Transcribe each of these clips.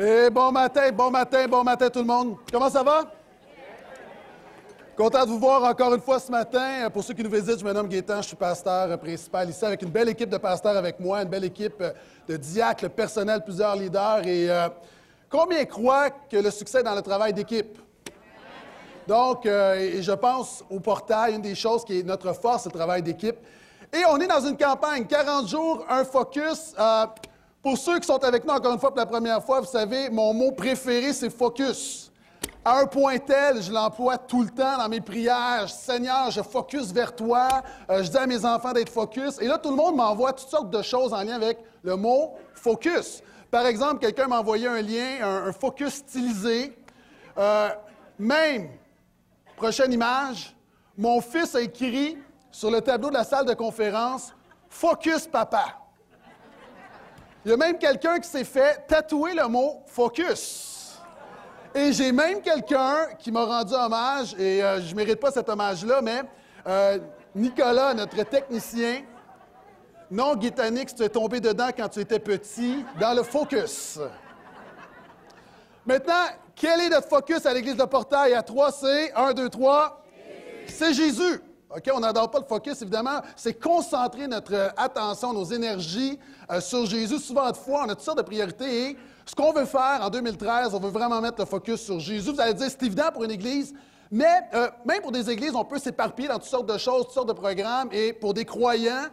Et bon matin, bon matin, bon matin tout le monde. Comment ça va? Content de vous voir encore une fois ce matin. Pour ceux qui nous visitent, je me nomme Gaétan, je suis pasteur principal ici avec une belle équipe de pasteurs avec moi, une belle équipe de diacres, personnel, plusieurs leaders. Et euh, combien croient que le succès dans le travail d'équipe? Donc, euh, et je pense au portail, une des choses qui est notre force, le travail d'équipe. Et on est dans une campagne, 40 jours, un focus. Euh, pour ceux qui sont avec nous encore une fois pour la première fois, vous savez, mon mot préféré, c'est focus. À un point tel, je l'emploie tout le temps dans mes prières. Seigneur, je focus vers toi. Euh, je dis à mes enfants d'être focus. Et là, tout le monde m'envoie toutes sortes de choses en lien avec le mot focus. Par exemple, quelqu'un m'a envoyé un lien, un, focus stylisé. Euh, même, prochaine image, mon fils a écrit sur le tableau de la salle de conférence Focus papa. Il y a même quelqu'un qui s'est fait tatouer le mot focus. Et j'ai même quelqu'un qui m'a rendu hommage, et euh, je ne mérite pas cet hommage-là, mais euh, Nicolas, notre technicien, non guitanique, tu es tombé dedans quand tu étais petit, dans le focus. Maintenant, quel est notre focus à l'Église de Portail? À 3 C? 1, 2, 3. C'est Jésus. OK, on n'adore pas le focus, évidemment. C'est concentrer notre euh, attention, nos énergies euh, sur Jésus. Souvent de fois, on a toutes sortes de priorités. Et ce qu'on veut faire en 2013, on veut vraiment mettre le focus sur Jésus. Vous allez dire, c'est évident pour une Église. Mais euh, même pour des églises, on peut s'éparpiller dans toutes sortes de choses, toutes sortes de programmes. Et pour des croyants,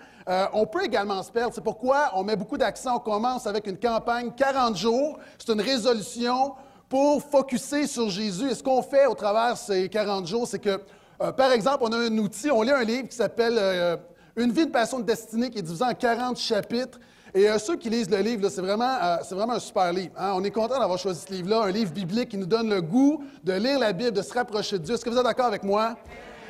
on peut également se perdre. C'est pourquoi on met beaucoup d'accent. On commence avec une campagne 40 jours. C'est une résolution pour focuser sur Jésus. Et ce qu'on fait au travers ces 40 jours, c'est que euh, par exemple, on a un outil, on lit un livre qui s'appelle euh, Une vie, de passion, de destinée, qui est divisé en 40 chapitres. Et euh, ceux qui lisent le livre, c'est vraiment, un super livre. Hein. On est content d'avoir choisi ce livre-là, un livre biblique qui nous donne le goût de lire la Bible, de se rapprocher de Dieu. Est-ce que vous êtes d'accord avec moi?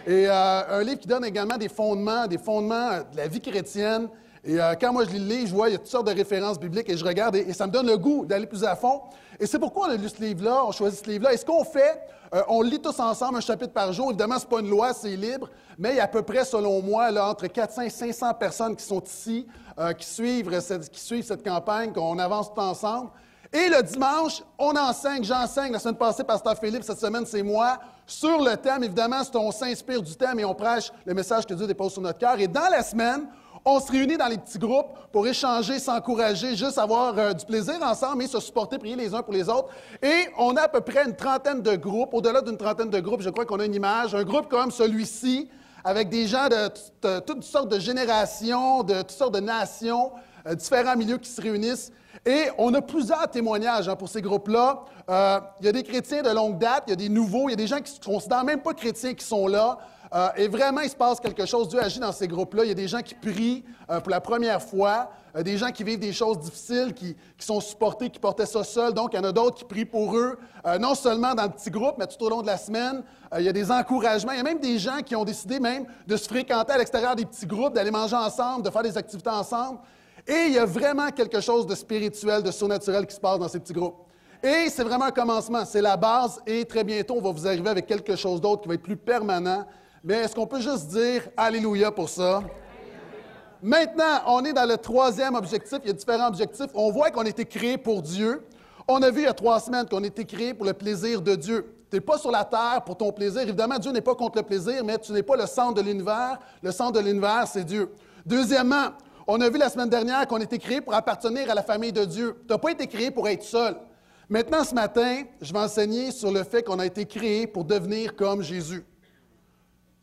Et un livre qui donne également des fondements, des fondements de la vie chrétienne. Et quand moi je lis le livre, je vois il y a toutes sortes de références bibliques et je regarde et ça me donne le goût d'aller plus à fond. Et c'est pourquoi on a lu ce livre-là, on choisit ce livre-là. Et ce qu'on fait, euh, on lit tous ensemble un chapitre par jour. Évidemment, ce n'est pas une loi, c'est libre, mais il y a à peu près, selon moi, entre 400 et 500 personnes qui sont ici, euh, qui, suivent cette, qui suivent cette campagne, qu'on avance tout ensemble. Et le dimanche, on enseigne, j'enseigne. La semaine passée, Pasteur Philippe, cette semaine, c'est moi, sur le thème. Évidemment, on s'inspire du thème et on prêche le message que Dieu dépose sur notre cœur. Et dans la semaine, on se réunit dans les petits groupes pour échanger, s'encourager, juste avoir euh, du plaisir ensemble et se supporter, prier les uns pour les autres. Et on a à peu près une trentaine de groupes, au-delà d'une trentaine de groupes, je crois qu'on a une image, un groupe comme celui-ci, avec des gens de, toutes sortes de générations, de toutes sortes de nations, euh, différents milieux qui se réunissent. Et on a plusieurs témoignages hein, pour ces groupes-là. Euh, il y a des chrétiens de longue date, il y a des nouveaux, il y a des gens qui ne se considèrent même pas chrétiens qui sont là. Euh, et vraiment, il se passe quelque chose. Dieu agit dans ces groupes-là. Il y a des gens qui prient euh, pour la première fois, euh, des gens qui vivent des choses difficiles, qui, sont supportés, qui portaient ça seuls. Donc, il y en a d'autres qui prient pour eux, non seulement dans le petit groupe, mais tout au long de la semaine. il y a des encouragements. Il y a même des gens qui ont décidé même de se fréquenter à l'extérieur des petits groupes, d'aller manger ensemble, de faire des activités ensemble. Et il y a vraiment quelque chose de spirituel, de surnaturel qui se passe dans ces petits groupes. Et c'est vraiment un commencement, c'est la base, et très bientôt, on va vous arriver avec quelque chose d'autre qui va être plus permanent, mais est-ce qu'on peut juste dire Alléluia pour ça? Maintenant, on est dans le troisième objectif. Il y a différents objectifs. On voit qu'on a été créé pour Dieu. On a vu il y a trois semaines qu'on a été créé pour le plaisir de Dieu. Tu n'es pas sur la terre pour ton plaisir. Évidemment, Dieu n'est pas contre le plaisir, mais tu n'es pas le centre de l'univers. Le centre de l'univers, c'est Dieu. Deuxièmement, on a vu la semaine dernière qu'on a été créé pour appartenir à la famille de Dieu. Tu n'as pas été créé pour être seul. Maintenant, ce matin, je vais enseigner sur le fait qu'on a été créé pour devenir comme Jésus.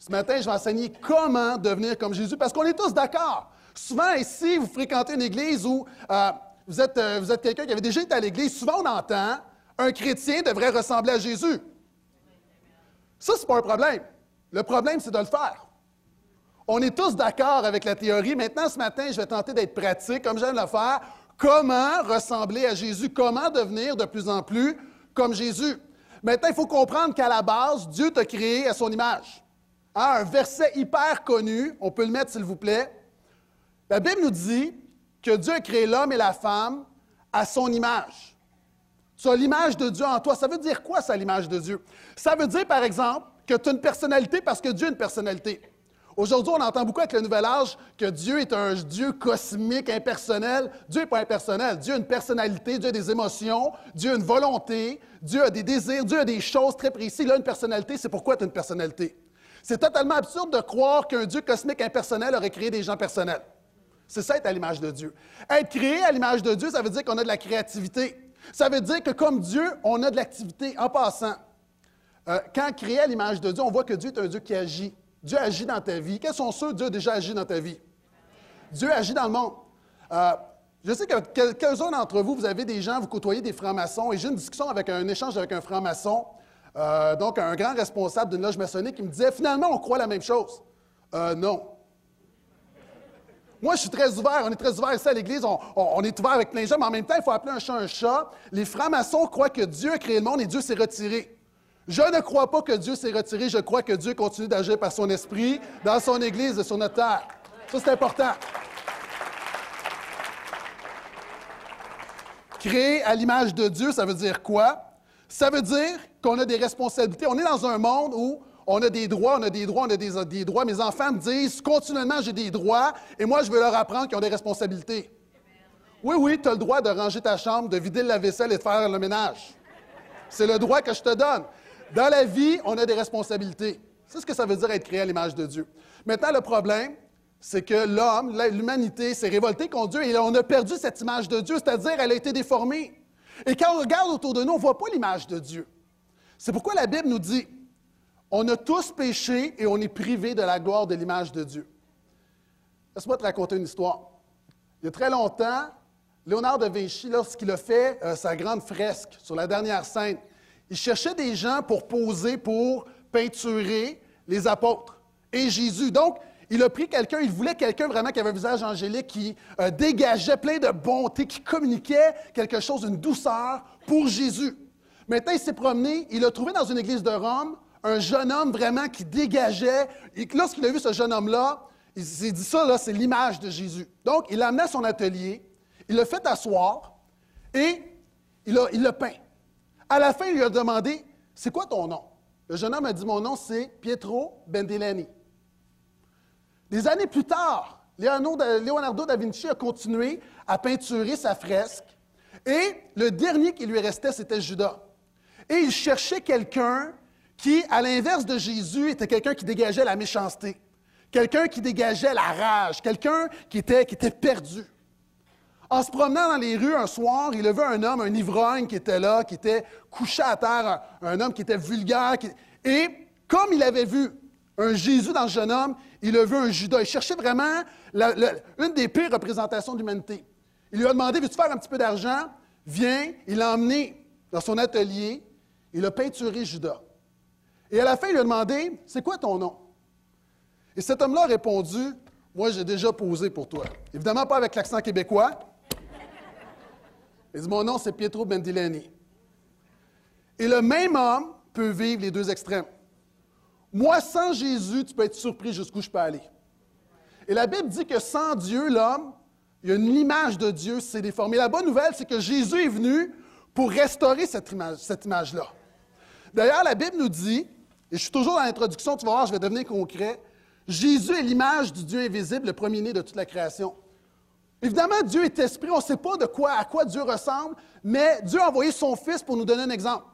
Ce matin, je vais enseigner comment devenir comme Jésus, parce qu'on est tous d'accord. Souvent, ici, vous fréquentez une église où euh, vous êtes, euh, vous êtes quelqu'un qui avait déjà été à l'église, souvent on entend un chrétien devrait ressembler à Jésus. Ça, ce n'est pas un problème. Le problème, c'est de le faire. On est tous d'accord avec la théorie. Maintenant, ce matin, je vais tenter d'être pratique, comme j'aime le faire. Comment ressembler à Jésus? Comment devenir de plus en plus comme Jésus? Maintenant, il faut comprendre qu'à la base, Dieu t'a créé à son image. Un verset hyper connu, on peut le mettre s'il vous plaît. La Bible nous dit que Dieu a créé l'homme et la femme à son image. Tu as l'image de Dieu en toi. Ça veut dire quoi, ça, l'image de Dieu? Ça veut dire, par exemple, que tu as une personnalité parce que Dieu a une personnalité. Aujourd'hui, on entend beaucoup avec le nouvel âge que Dieu est un Dieu cosmique, impersonnel. Dieu n'est pas impersonnel. Dieu a une personnalité, Dieu a des émotions, Dieu a une volonté, Dieu a des désirs, Dieu a des choses très précises. Il a une personnalité, c'est pourquoi tu as une personnalité. C'est totalement absurde de croire qu'un Dieu cosmique impersonnel aurait créé des gens personnels. C'est ça être à l'image de Dieu. Être créé à l'image de Dieu, ça veut dire qu'on a de la créativité. Ça veut dire que comme Dieu, on a de l'activité. En passant, euh, quand créé à l'image de Dieu, on voit que Dieu est un Dieu qui agit. Dieu agit dans ta vie. Quels sont ceux Dieu a déjà agi dans ta vie? Dieu agit dans le monde. Euh, je sais que quelques-uns d'entre vous, vous avez des gens, vous côtoyez des francs-maçons, et j'ai une discussion avec un échange avec un franc-maçon, euh, donc un grand responsable d'une loge maçonnique, qui me disait finalement, on croit la même chose. Euh, non. Moi, je suis très ouvert. On est très ouvert ici à l'Église. On, on, est ouvert avec plein de gens, mais en même temps, il faut appeler un chat un chat. Les francs-maçons croient que Dieu a créé le monde et Dieu s'est retiré. Je ne crois pas que Dieu s'est retiré, je crois que Dieu continue d'agir par son esprit dans son Église et sur notre terre. Ça, c'est important. Créer à l'image de Dieu, ça veut dire quoi? Ça veut dire qu'on a des responsabilités. On est dans un monde où on a des droits, on a des droits, on a des, droits. Mes enfants me disent continuellement j'ai des droits et moi je veux leur apprendre qu'ils ont des responsabilités. Oui, oui, tu as le droit de ranger ta chambre, de vider la vaisselle et de faire le ménage. C'est le droit que je te donne. Dans la vie, on a des responsabilités. C'est ce que ça veut dire être créé à l'image de Dieu. Maintenant, le problème, c'est que l'homme, l'humanité s'est révoltée contre Dieu et on a perdu cette image de Dieu, c'est-à-dire elle a été déformée. Et quand on regarde autour de nous, on ne voit pas l'image de Dieu. C'est pourquoi la Bible nous dit, on a tous péché et on est privé de la gloire de l'image de Dieu. Laisse-moi te raconter une histoire. Il y a très longtemps, Léonard de Vinci, lorsqu'il a fait euh, sa grande fresque sur la dernière scène, il cherchait des gens pour poser, pour peinturer les apôtres et Jésus. Donc, il a pris quelqu'un, il voulait quelqu'un vraiment qui avait un visage angélique, qui euh, dégageait plein de bonté, qui communiquait quelque chose, une douceur pour Jésus. Maintenant, il s'est promené, il a trouvé dans une église de Rome un jeune homme vraiment qui dégageait. Lorsqu'il a vu ce jeune homme-là, il s'est dit ça, là, c'est l'image de Jésus. Donc, il l'a amené à son atelier, il l'a fait asseoir et il l'a peint. À la fin, il lui a demandé C'est quoi ton nom? Le jeune homme a dit Mon nom, c'est Pietro Bendelani. Des années plus tard, Leonardo da Vinci a continué à peinturer sa fresque. Et le dernier qui lui restait, c'était Judas. Et il cherchait quelqu'un qui, à l'inverse de Jésus, était quelqu'un qui dégageait la méchanceté, quelqu'un qui dégageait la rage, quelqu'un qui était, perdu. En se promenant dans les rues un soir, il a vu un homme, un ivrogne qui était là, qui était couché à terre, un, homme qui était vulgaire. Et comme il avait vu un Jésus dans le jeune homme, il a vu un Judas. Il cherchait vraiment une des pires représentations de l'humanité. Il lui a demandé Veux-tu faire un petit peu d'argent? Viens. Il l'a emmené dans son atelier. Il a peinturé Judas. Et à la fin, il lui a demandé C'est quoi ton nom? Et cet homme-là a répondu Moi, j'ai déjà posé pour toi. Évidemment, pas avec l'accent québécois. Il dit Mon nom, c'est Pietro Bendilani. Et le même homme peut vivre les deux extrêmes. Moi, sans Jésus, tu peux être surpris jusqu'où je peux aller. Et la Bible dit que sans Dieu, l'homme, il y a une image de Dieu, c'est déformé. La bonne nouvelle, c'est que Jésus est venu pour restaurer cette image-là. D'ailleurs, la Bible nous dit, et je suis toujours dans l'introduction, tu vas voir, je vais devenir concret, Jésus est l'image du Dieu invisible, le premier-né de toute la création. Évidemment, Dieu est esprit, on ne sait pas de quoi, à quoi Dieu ressemble, mais Dieu a envoyé son Fils pour nous donner un exemple.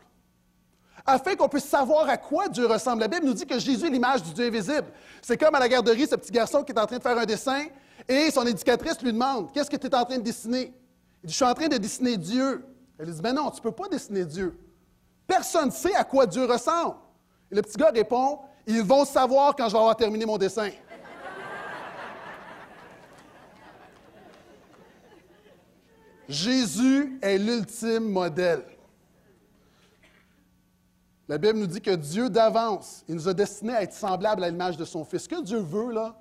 Afin qu'on puisse savoir à quoi Dieu ressemble. La Bible nous dit que Jésus est l'image du Dieu invisible. C'est comme à la garderie, ce petit garçon qui est en train de faire un dessin et son éducatrice lui demande Qu'est-ce que tu es en train de dessiner Il dit Je suis en train de dessiner Dieu. Elle dit Mais non, tu ne peux pas dessiner Dieu. Personne ne sait à quoi Dieu ressemble. Et le petit gars répond Ils vont savoir quand je vais avoir terminé mon dessin. Jésus est l'ultime modèle. La Bible nous dit que Dieu d'avance, il nous a destinés à être semblables à l'image de son Fils. Ce que Dieu veut, là,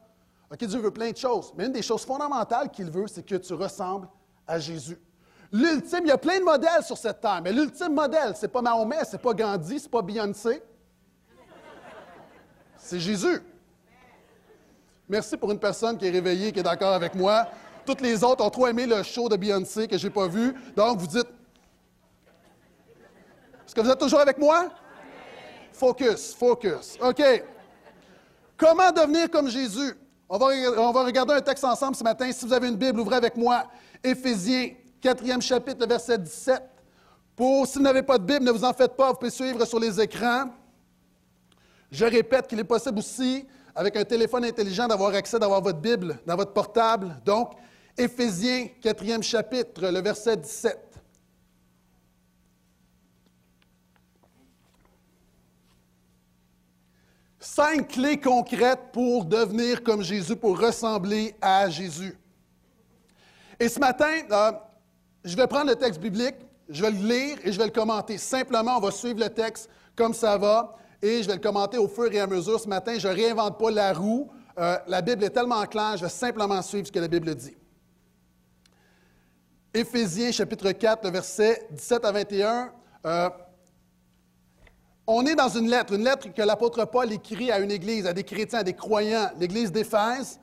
OK, Dieu veut plein de choses, mais une des choses fondamentales qu'il veut, c'est que tu ressembles à Jésus. L'ultime, il y a plein de modèles sur cette terre, mais l'ultime modèle, c'est pas Mahomet, c'est pas Gandhi, c'est pas Beyoncé. C'est Jésus. Merci pour une personne qui est réveillée, qui est d'accord avec moi. Toutes les autres ont trop aimé le show de Beyoncé que je n'ai pas vu. Donc, vous dites. Est-ce que vous êtes toujours avec moi? Focus, focus. OK. Comment devenir comme Jésus? On va, on va regarder un texte ensemble ce matin. Si vous avez une Bible, ouvrez avec moi Éphésiens, 4e chapitre, le verset 17. Pour, si vous n'avez pas de Bible, ne vous en faites pas, vous pouvez suivre sur les écrans. Je répète qu'il est possible aussi, avec un téléphone intelligent, d'avoir accès, d'avoir votre Bible dans votre portable. Donc, Éphésiens, 4e chapitre, le verset 17. Cinq clés concrètes pour devenir comme Jésus, pour ressembler à Jésus. Et ce matin, euh, je vais prendre le texte biblique, je vais le lire et je vais le commenter. Simplement, on va suivre le texte comme ça va et je vais le commenter au fur et à mesure. Ce matin, je ne réinvente pas la roue. Euh, la Bible est tellement claire, je vais simplement suivre ce que la Bible dit. Éphésiens chapitre 4, verset 17 à 21. Euh, on est dans une lettre, une lettre que l'apôtre Paul écrit à une église, à des chrétiens, à des croyants, l'église d'Éphèse.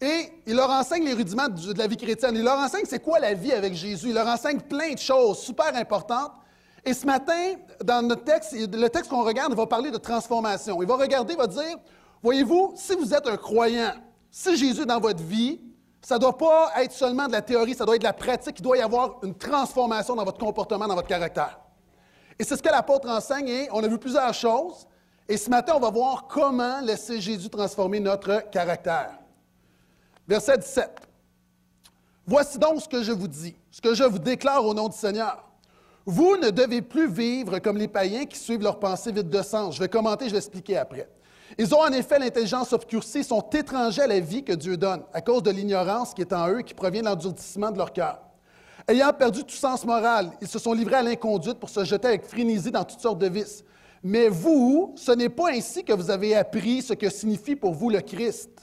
Et il leur enseigne les rudiments de la vie chrétienne. Il leur enseigne c'est quoi la vie avec Jésus. Il leur enseigne plein de choses super importantes. Et ce matin, dans notre texte, le texte qu'on regarde, il va parler de transformation. Il va regarder, il va dire, voyez-vous, si vous êtes un croyant, si Jésus est dans votre vie, ça ne doit pas être seulement de la théorie, ça doit être de la pratique. Il doit y avoir une transformation dans votre comportement, dans votre caractère. Et c'est ce que l'apôtre enseigne et on a vu plusieurs choses. Et ce matin, on va voir comment laisser Jésus transformer notre caractère. Verset 17. Voici donc ce que je vous dis, ce que je vous déclare au nom du Seigneur. Vous ne devez plus vivre comme les païens qui suivent leurs pensées vides de sens. Je vais commenter, je vais expliquer après. Ils ont en effet l'intelligence obscurcie, sont étrangers à la vie que Dieu donne, à cause de l'ignorance qui est en eux qui provient de l'endurcissement de leur cœur. Ayant perdu tout sens moral, ils se sont livrés à l'inconduite pour se jeter avec frénésie dans toutes sortes de vices. Mais vous, ce n'est pas ainsi que vous avez appris ce que signifie pour vous le Christ.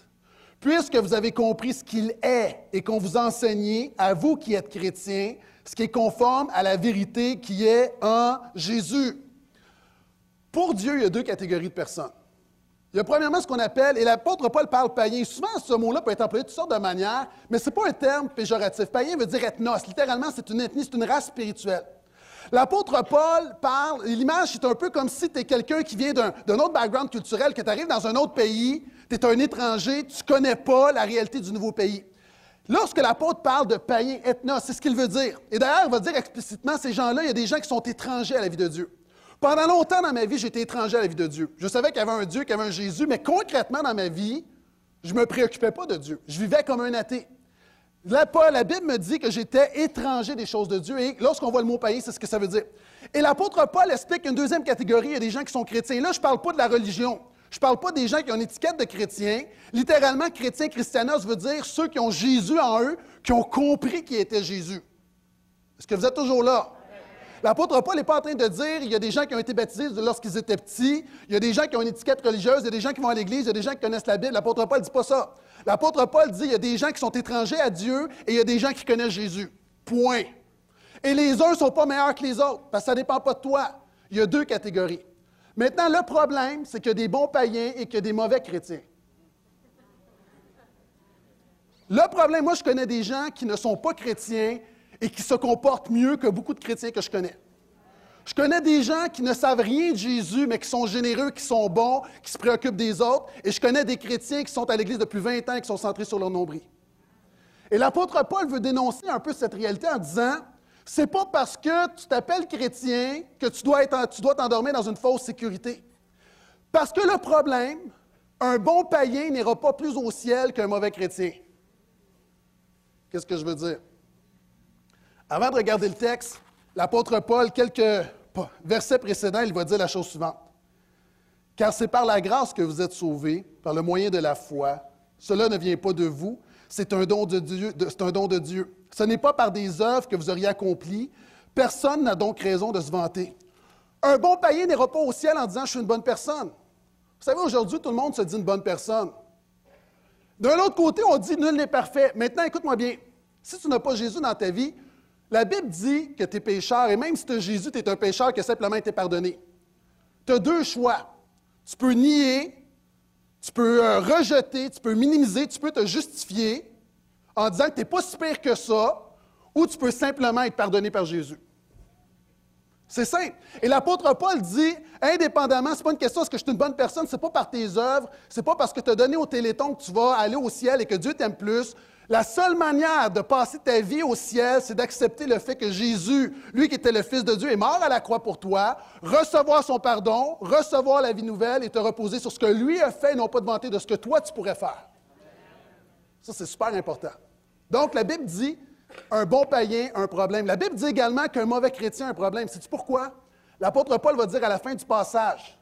Puisque vous avez compris ce qu'il est et qu'on vous enseigne, à vous qui êtes chrétiens, ce qui est conforme à la vérité qui est en Jésus. Pour Dieu, il y a deux catégories de personnes. Il y a premièrement ce qu'on appelle, et l'apôtre Paul parle païen. Souvent, ce mot-là peut être employé de toutes sortes de manières, mais ce n'est pas un terme péjoratif. Païen veut dire ethnos. Littéralement, c'est une ethnie, c'est une race spirituelle. L'apôtre Paul parle, l'image, c'est un peu comme si tu es quelqu'un qui vient d'un autre background culturel, que tu arrives dans un autre pays, tu es un étranger, tu ne connais pas la réalité du nouveau pays. Lorsque l'apôtre parle de païen, ethnos, c'est ce qu'il veut dire. Et d'ailleurs, il va dire explicitement, ces gens-là, il y a des gens qui sont étrangers à la vie de Dieu. Pendant longtemps dans ma vie, j'étais étranger à la vie de Dieu. Je savais qu'il y avait un Dieu, qu'il y avait un Jésus, mais concrètement dans ma vie, je ne me préoccupais pas de Dieu. Je vivais comme un athée. La Bible me dit que j'étais étranger des choses de Dieu, et lorsqu'on voit le mot païen, c'est ce que ça veut dire. Et l'apôtre Paul explique une deuxième catégorie, il y a des gens qui sont chrétiens. Là, je ne parle pas de la religion. Je ne parle pas des gens qui ont une étiquette de chrétien. Littéralement, chrétien, christianos veut dire ceux qui ont Jésus en eux, qui ont compris qui était Jésus. Est-ce que vous êtes toujours là? L'apôtre Paul n'est pas en train de dire il y a des gens qui ont été baptisés lorsqu'ils étaient petits, il y a des gens qui ont une étiquette religieuse, il y a des gens qui vont à l'Église, il y a des gens qui connaissent la Bible. L'apôtre Paul ne dit pas ça. L'apôtre Paul dit il y a des gens qui sont étrangers à Dieu et il y a des gens qui connaissent Jésus. Point. Et les uns ne sont pas meilleurs que les autres, parce que ça ne dépend pas de toi. Il y a deux catégories. Maintenant, le problème, c'est qu'il y a des bons païens et qu'il y a des mauvais chrétiens. Le problème, moi, je connais des gens qui ne sont pas chrétiens et qui se comportent mieux que beaucoup de chrétiens que je connais. Je connais des gens qui ne savent rien de Jésus, mais qui sont généreux, qui sont bons, qui se préoccupent des autres. Et je connais des chrétiens qui sont à l'Église depuis 20 ans et qui sont centrés sur leur nombril. Et l'apôtre Paul veut dénoncer un peu cette réalité en disant c'est pas parce que tu t'appelles chrétien que tu dois, tu dois t'endormir dans une fausse sécurité. Parce que le problème, un bon païen n'ira pas plus au ciel qu'un mauvais chrétien. Qu'est-ce que je veux dire? Avant de regarder le texte, l'apôtre Paul, quelques versets précédents, il va dire la chose suivante. Car c'est par la grâce que vous êtes sauvés, par le moyen de la foi. Cela ne vient pas de vous, c'est un don de Dieu. Un don de Dieu. Ce n'est pas par des œuvres que vous auriez accompli. Personne n'a donc raison de se vanter. Un bon païen n'ira pas au ciel en disant Je suis une bonne personne. Vous savez, aujourd'hui, tout le monde se dit une bonne personne. D'un autre côté, on dit Nul n'est parfait. Maintenant, écoute-moi bien. Si tu n'as pas Jésus dans ta vie, la Bible dit que tu es pécheur, et même si tu as Jésus, tu es un pécheur qui a simplement été pardonné. Tu as deux choix. Tu peux nier, tu peux euh, rejeter, tu peux minimiser, tu peux te justifier en disant que tu n'es pas si pire que ça, ou tu peux simplement être pardonné par Jésus. C'est simple. Et l'apôtre Paul dit, indépendamment, ce n'est pas une question est-ce que je suis une bonne personne, ce n'est pas par tes œuvres, ce n'est pas parce que tu as donné au téléthon que tu vas aller au ciel et que Dieu t'aime plus. La seule manière de passer ta vie au ciel, c'est d'accepter le fait que Jésus, lui qui était le Fils de Dieu, est mort à la croix pour toi, recevoir son pardon, recevoir la vie nouvelle et te reposer sur ce que lui a fait et non pas de vanter de ce que toi tu pourrais faire. Ça, c'est super important. Donc, la Bible dit, un bon païen un problème. La Bible dit également qu'un mauvais chrétien un problème. Sais-tu pourquoi? L'apôtre Paul va dire à la fin du passage,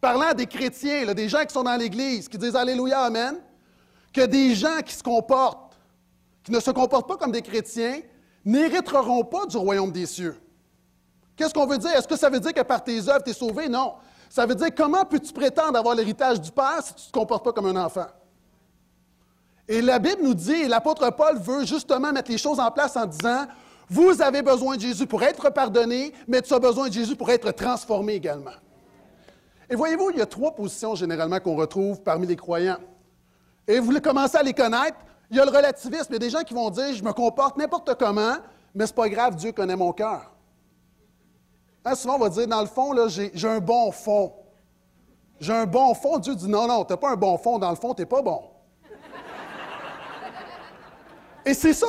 parlant des chrétiens, des gens qui sont dans l'Église, qui disent Alléluia, Amen, que des gens qui se comportent, qui ne se comportent pas comme des chrétiens, n'hériteront pas du royaume des cieux. Qu'est-ce qu'on veut dire? Est-ce que ça veut dire que par tes œuvres, tu es sauvé? Non. Ça veut dire comment peux-tu prétendre avoir l'héritage du Père si tu ne te comportes pas comme un enfant? Et la Bible nous dit, et l'apôtre Paul veut justement mettre les choses en place en disant, vous avez besoin de Jésus pour être pardonné, mais tu as besoin de Jésus pour être transformé également. Et voyez-vous, il y a trois positions généralement qu'on retrouve parmi les croyants. Et vous commencez à les connaître. Il y a le relativisme. Il y a des gens qui vont dire, je me comporte n'importe comment, mais ce n'est pas grave, Dieu connaît mon cœur. Hein, souvent, on va dire, dans le fond, j'ai un bon fond. J'ai un bon fond. Dieu dit, non, non, tu n'as pas un bon fond. Dans le fond, tu n'es pas bon. Et c'est ça.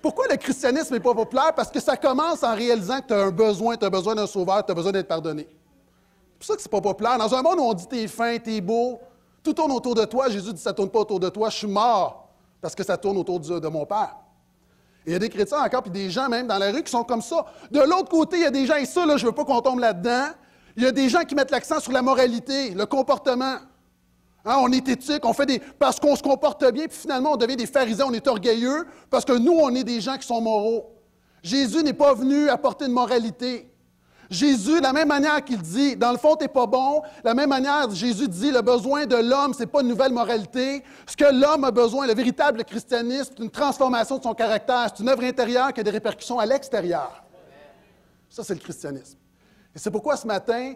Pourquoi le christianisme n'est pas populaire? Parce que ça commence en réalisant que tu as un besoin, tu as besoin d'un sauveur, tu as besoin d'être pardonné. C'est pour ça que c'est pas populaire. Dans un monde où on dit t'es fin, t'es beau, tout tourne autour de toi, Jésus dit ça tourne pas autour de toi, je suis mort parce que ça tourne autour de, mon Père. Il y a des chrétiens encore, puis des gens même dans la rue qui sont comme ça. De l'autre côté, il y a des gens, et ça, là, je ne veux pas qu'on tombe là-dedans, il y a des gens qui mettent l'accent sur la moralité, le comportement. Hein, on est éthique, on fait des. parce qu'on se comporte bien, puis finalement, on devient des pharisiens, on est orgueilleux, parce que nous, on est des gens qui sont moraux. Jésus n'est pas venu apporter une moralité. Jésus, de la même manière qu'il dit, dans le fond, tu n'es pas bon, de la même manière, Jésus dit, le besoin de l'homme, ce n'est pas une nouvelle moralité. Ce que l'homme a besoin, le véritable christianisme, c'est une transformation de son caractère, c'est une œuvre intérieure qui a des répercussions à l'extérieur. Ça, c'est le christianisme. Et c'est pourquoi ce matin,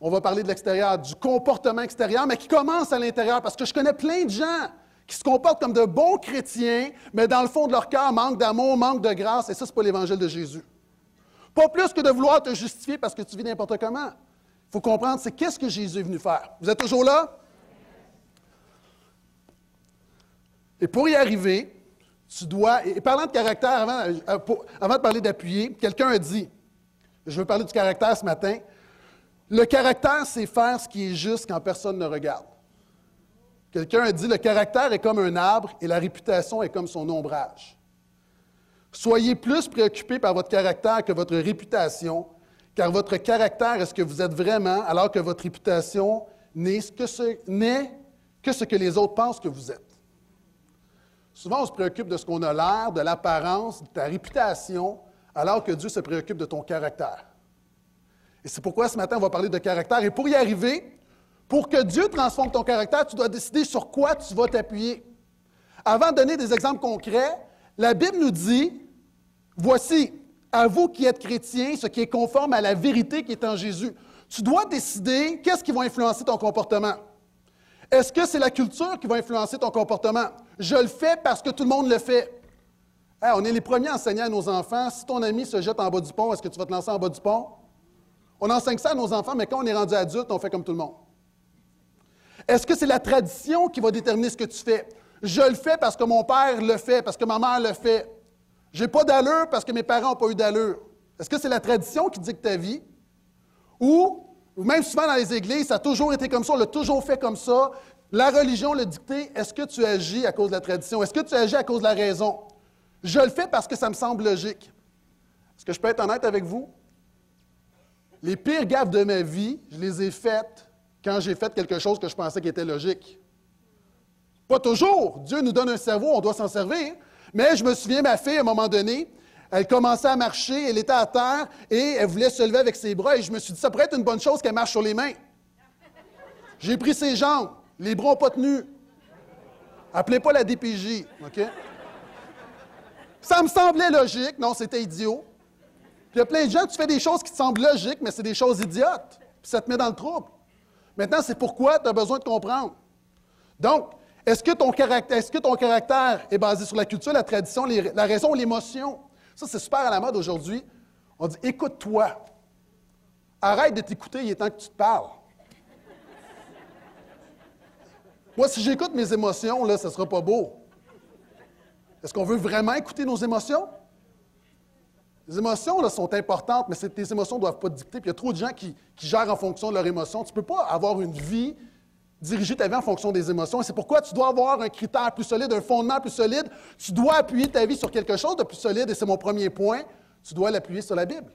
on va parler de l'extérieur, du comportement extérieur, mais qui commence à l'intérieur, parce que je connais plein de gens qui se comportent comme de bons chrétiens, mais dans le fond de leur cœur, manque d'amour, manque de grâce, et ça, ce n'est pas l'évangile de Jésus. Pas plus que de vouloir te justifier parce que tu vis n'importe comment. Il faut comprendre, c'est qu'est-ce que Jésus est venu faire. Vous êtes toujours là? Et pour y arriver, tu dois, et parlant de caractère, avant, euh, avant de parler d'appuyer, quelqu'un a dit, je veux parler du caractère ce matin, le caractère, c'est faire ce qui est juste quand personne ne regarde. Quelqu'un a dit, le caractère est comme un arbre et la réputation est comme son ombrage. Soyez plus préoccupés par votre caractère que votre réputation, car votre caractère est ce que vous êtes vraiment, alors que votre réputation n'est que, ce, que ce que les autres pensent que vous êtes. Souvent, on se préoccupe de ce qu'on a l'air, de l'apparence, de ta réputation, alors que Dieu se préoccupe de ton caractère. Et c'est pourquoi ce matin, on va parler de caractère. Et pour y arriver, pour que Dieu transforme ton caractère, tu dois décider sur quoi tu vas t'appuyer. Avant de donner des exemples concrets, la Bible nous dit, voici, à vous qui êtes chrétiens, ce qui est conforme à la vérité qui est en Jésus. Tu dois décider qu'est-ce qui va influencer ton comportement. Est-ce que c'est la culture qui va influencer ton comportement? Je le fais parce que tout le monde le fait. on est les premiers à enseigner à nos enfants, si ton ami se jette en bas du pont, est-ce que tu vas te lancer en bas du pont? On enseigne ça à nos enfants, mais quand on est rendu adulte, on fait comme tout le monde. Est-ce que c'est la tradition qui va déterminer ce que tu fais? Je le fais parce que mon père le fait, parce que ma mère le fait. Je n'ai pas d'allure parce que mes parents n'ont pas eu d'allure. Est-ce que c'est la tradition qui dicte ta vie? Ou, même souvent dans les églises, ça a toujours été comme ça, on l'a toujours fait comme ça. La religion l'a dicté. Est-ce que tu agis à cause de la tradition? Est-ce que tu agis à cause de la raison? Je le fais parce que ça me semble logique. Est-ce que je peux être honnête avec vous? Les pires gaffes de ma vie, je les ai faites quand j'ai fait quelque chose que je pensais qui était logique. Pas toujours. Dieu nous donne un cerveau, on doit s'en servir. Mais je me souviens, ma fille, à un moment donné, elle commençait à marcher, elle était à terre et elle voulait se lever avec ses bras. Et je me suis dit, ça pourrait être une bonne chose qu'elle marche sur les mains. J'ai pris ses jambes, les bras n'ont pas tenu. Appelez pas la DPJ? Ça me semblait logique. Non, c'était idiot. Il y a plein de gens, tu fais des choses qui te semblent logiques, mais c'est des choses idiotes. Puis ça te met dans le trouble. Maintenant, c'est pourquoi tu as besoin de comprendre. Donc, est-ce que, ton caractère, est-ce que ton caractère est basé sur la culture, la tradition, la raison l'émotion? Ça, c'est super à la mode aujourd'hui. On dit écoute-toi. arrête de t'écouter, il est temps que tu te parles. Moi, si j'écoute mes émotions, là, ça ne sera pas beau. Est-ce qu'on veut vraiment écouter nos émotions? Les émotions là, sont importantes, mais tes émotions ne doivent pas te dicter. Puis il y a trop de gens qui, gèrent en fonction de leurs émotions. Tu ne peux pas avoir une vie, diriger ta vie en fonction des émotions. Et c'est pourquoi tu dois avoir un critère plus solide, un fondement plus solide. Tu dois appuyer ta vie sur quelque chose de plus solide, et c'est mon premier point. Tu dois l'appuyer sur la Bible.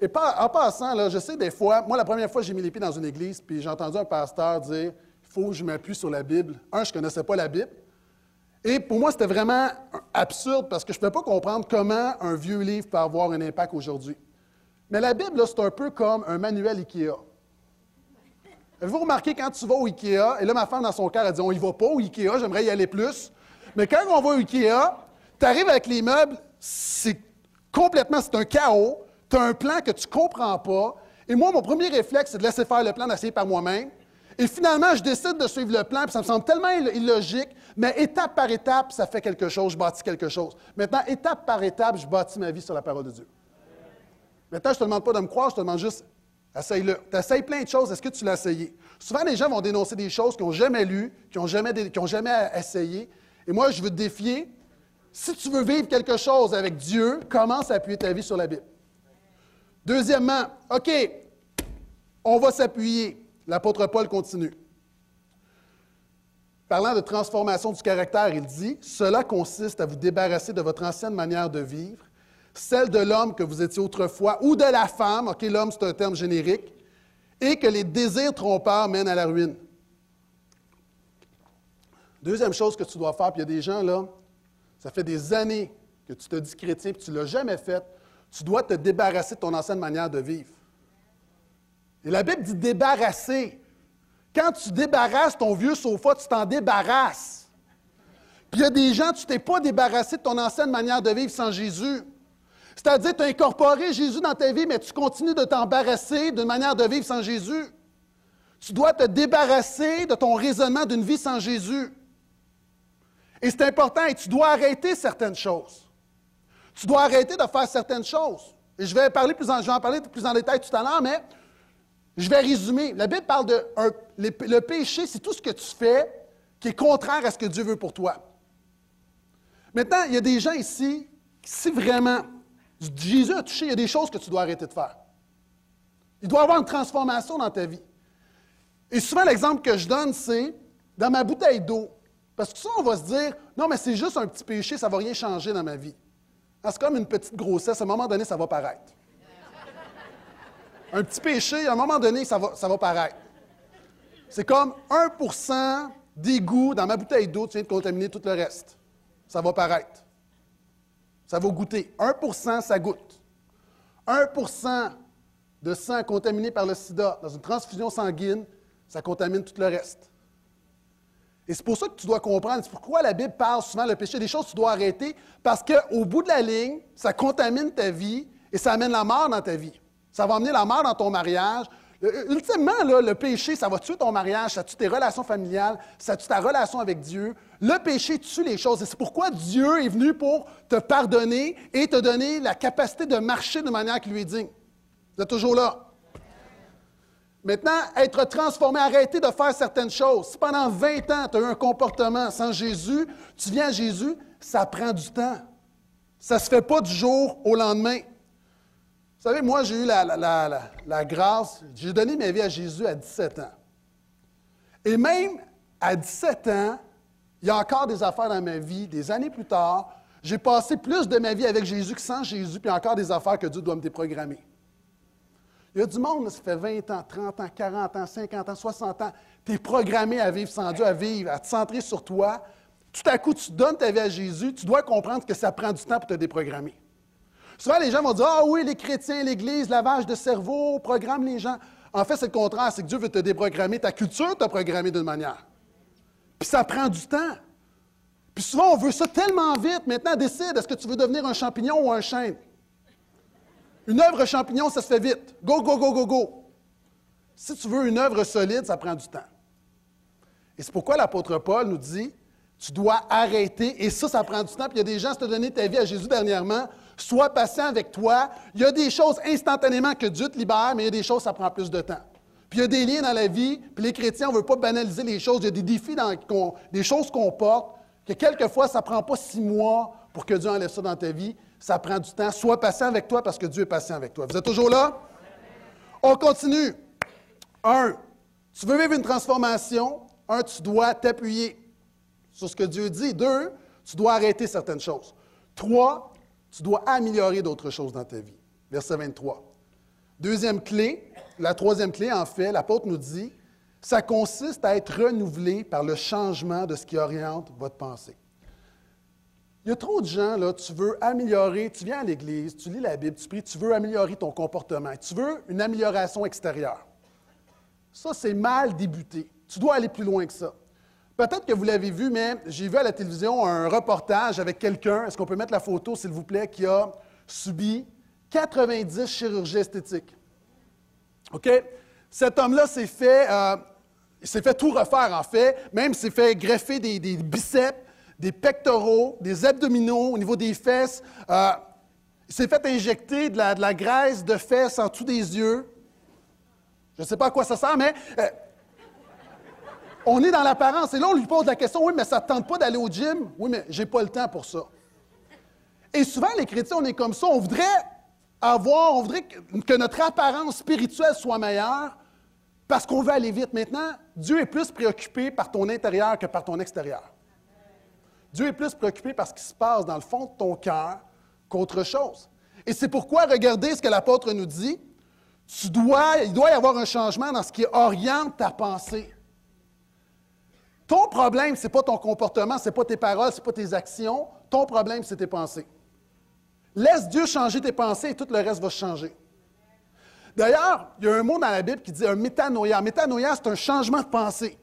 Et en passant, là, je sais des fois, moi, la première fois j'ai mis les pieds dans une église, puis j'ai entendu un pasteur dire il faut que je m'appuie sur la Bible. Un, je ne connaissais pas la Bible. Et pour moi, c'était vraiment absurde parce que je ne pouvais pas comprendre comment un vieux livre peut avoir un impact aujourd'hui. Mais la Bible, c'est un peu comme un manuel IKEA. Avez-vous remarqué quand tu vas au IKEA, et là, ma femme, dans son cœur, elle dit On y va pas au IKEA, j'aimerais y aller plus. Mais quand on va au IKEA, tu arrives avec les meubles, c'est complètement, c'est un chaos. Tu as un plan que tu ne comprends pas. Et moi, mon premier réflexe, c'est de laisser faire le plan, d'essayer par moi-même. Et finalement, je décide de suivre le plan, puis ça me semble tellement illogique, mais étape par étape, ça fait quelque chose, je bâtis quelque chose. Maintenant, étape par étape, je bâtis ma vie sur la parole de Dieu. Maintenant, je ne te demande pas de me croire, je te demande juste, essaye-le. Tu essayes plein de choses, est-ce que tu l'as essayé? Souvent, les gens vont dénoncer des choses qu'ils n'ont jamais lues, qu'ils n'ont jamais, jamais essayé. Et moi, je veux te défier. Si tu veux vivre quelque chose avec Dieu, commence à appuyer ta vie sur la Bible. Deuxièmement, OK, on va s'appuyer. L'apôtre Paul continue. Parlant de transformation du caractère, il dit Cela consiste à vous débarrasser de votre ancienne manière de vivre, celle de l'homme que vous étiez autrefois, ou de la femme, OK, l'homme c'est un terme générique, et que les désirs trompeurs mènent à la ruine. Deuxième chose que tu dois faire, puis il y a des gens là, ça fait des années que tu te dis chrétien, puis tu ne l'as jamais fait, tu dois te débarrasser de ton ancienne manière de vivre. Et la Bible dit débarrasser. Quand tu débarrasses ton vieux sofa, tu t'en débarrasses. Puis il y a des gens, tu ne t'es pas débarrassé de ton ancienne manière de vivre sans Jésus. C'est-à-dire, tu as incorporé Jésus dans ta vie, mais tu continues de t'embarrasser d'une manière de vivre sans Jésus. Tu dois te débarrasser de ton raisonnement d'une vie sans Jésus. Et c'est important, et tu dois arrêter certaines choses. Tu dois arrêter de faire certaines choses. Et je vais, parler plus en, je vais en parler plus en détail tout à l'heure, mais je vais résumer. La Bible parle de le péché, c'est tout ce que tu fais qui est contraire à ce que Dieu veut pour toi. Maintenant, il y a des gens ici, si vraiment Jésus a touché, il y a des choses que tu dois arrêter de faire. Il doit y avoir une transformation dans ta vie. Et souvent, l'exemple que je donne, c'est dans ma bouteille d'eau. Parce que ça, on va se dire, non, mais c'est juste un petit péché, ça ne va rien changer dans ma vie. C'est comme une petite grossesse, à un moment donné, ça va paraître un petit péché, à un moment donné, ça va, ça va paraître. C'est comme 1% d'égout dans ma bouteille d'eau, tu viens de contaminer tout le reste. Ça va paraître. Ça va goûter. 1% ça goûte. 1% de sang contaminé par le sida dans une transfusion sanguine, ça contamine tout le reste. Et c'est pour ça que tu dois comprendre, pourquoi la Bible parle souvent le péché, des choses que tu dois arrêter, parce qu'au bout de la ligne, ça contamine ta vie et ça amène la mort dans ta vie. Ça va amener la mort dans ton mariage. Ultimement, le péché, ça va tuer ton mariage, ça tue tes relations familiales, ça tue ta relation avec Dieu. Le péché tue les choses. Et c'est pourquoi Dieu est venu pour te pardonner et te donner la capacité de marcher de manière qui lui est digne. Vous êtes toujours là? Maintenant, être transformé, arrêter de faire certaines choses. Si pendant 20 ans, tu as eu un comportement sans Jésus, tu viens à Jésus, ça prend du temps. Ça ne se fait pas du jour au lendemain. Vous savez, moi, j'ai eu la, grâce, j'ai donné ma vie à Jésus à 17 ans. Et même à 17 ans, il y a encore des affaires dans ma vie, des années plus tard, j'ai passé plus de ma vie avec Jésus que sans Jésus, puis encore des affaires que Dieu doit me déprogrammer. Il y a du monde, ça fait 20 ans, 30 ans, 40 ans, 50 ans, 60 ans, tu es programmé à vivre sans Dieu, à vivre, à te centrer sur toi. Tout à coup, tu donnes ta vie à Jésus, tu dois comprendre que ça prend du temps pour te déprogrammer. Souvent, les gens vont dire Ah oui, les chrétiens, l'Église, lavage de cerveau, programme les gens. En fait, c'est le contraire, c'est que Dieu veut te déprogrammer. Ta culture t'a programmé d'une manière. Puis ça prend du temps. Puis souvent, on veut ça tellement vite. Maintenant, décide est-ce que tu veux devenir un champignon ou un chêne? Une œuvre champignon, ça se fait vite. Go, go, go, go, go. Si tu veux une œuvre solide, ça prend du temps. Et c'est pourquoi l'apôtre Paul nous dit tu dois arrêter, et ça, ça prend du temps. Puis il y a des gens, qui t'ont donné ta vie à Jésus dernièrement, Sois patient avec toi. Il y a des choses instantanément que Dieu te libère, mais il y a des choses, ça prend plus de temps. Puis il y a des liens dans la vie, puis les chrétiens, on ne veut pas banaliser les choses. Il y a des défis, dans, des choses qu'on porte, que quelquefois, ça ne prend pas six mois pour que Dieu enlève ça dans ta vie. Ça prend du temps. Sois patient avec toi parce que Dieu est patient avec toi. Vous êtes toujours là? On continue. Un, tu veux vivre une transformation. Un, tu dois t'appuyer sur ce que Dieu dit. Deux, tu dois arrêter certaines choses. Trois, tu dois améliorer d'autres choses dans ta vie. Verset 23. Deuxième clé, la troisième clé, en fait, l'apôtre nous dit, ça consiste à être renouvelé par le changement de ce qui oriente votre pensée. Il y a trop de gens, là, tu veux améliorer, tu viens à l'Église, tu lis la Bible, tu pries, tu veux améliorer ton comportement, tu veux une amélioration extérieure. Ça, c'est mal débuté. Tu dois aller plus loin que ça. Peut-être que vous l'avez vu, mais j'ai vu à la télévision un reportage avec quelqu'un, est-ce qu'on peut mettre la photo, s'il vous plaît, qui a subi 90 chirurgies esthétiques? OK? Cet homme-là s'est fait, euh, s'est fait tout refaire, en fait. Même s'est fait greffer des, biceps, des pectoraux, des abdominaux au niveau des fesses. Euh, il s'est fait injecter de la, graisse de fesses en dessous des yeux. Je ne sais pas à quoi ça sert, mais euh, on est dans l'apparence. Et là, on lui pose la question, oui, mais ça ne tente pas d'aller au gym? Oui, mais j'ai pas le temps pour ça. Et souvent, les chrétiens, on est comme ça. On voudrait avoir, on voudrait que notre apparence spirituelle soit meilleure parce qu'on veut aller vite. Maintenant, Dieu est plus préoccupé par ton intérieur que par ton extérieur. Dieu est plus préoccupé par ce qui se passe dans le fond de ton cœur qu'autre chose. Et c'est pourquoi, regardez ce que l'apôtre nous dit, tu dois, il doit y avoir un changement dans ce qui oriente ta pensée. Ton problème, ce n'est pas ton comportement, ce n'est pas tes paroles, ce n'est pas tes actions. Ton problème, c'est tes pensées. Laisse Dieu changer tes pensées et tout le reste va changer. D'ailleurs, il y a un mot dans la Bible qui dit un métanoïa. Métanoïa, c'est un changement de pensée.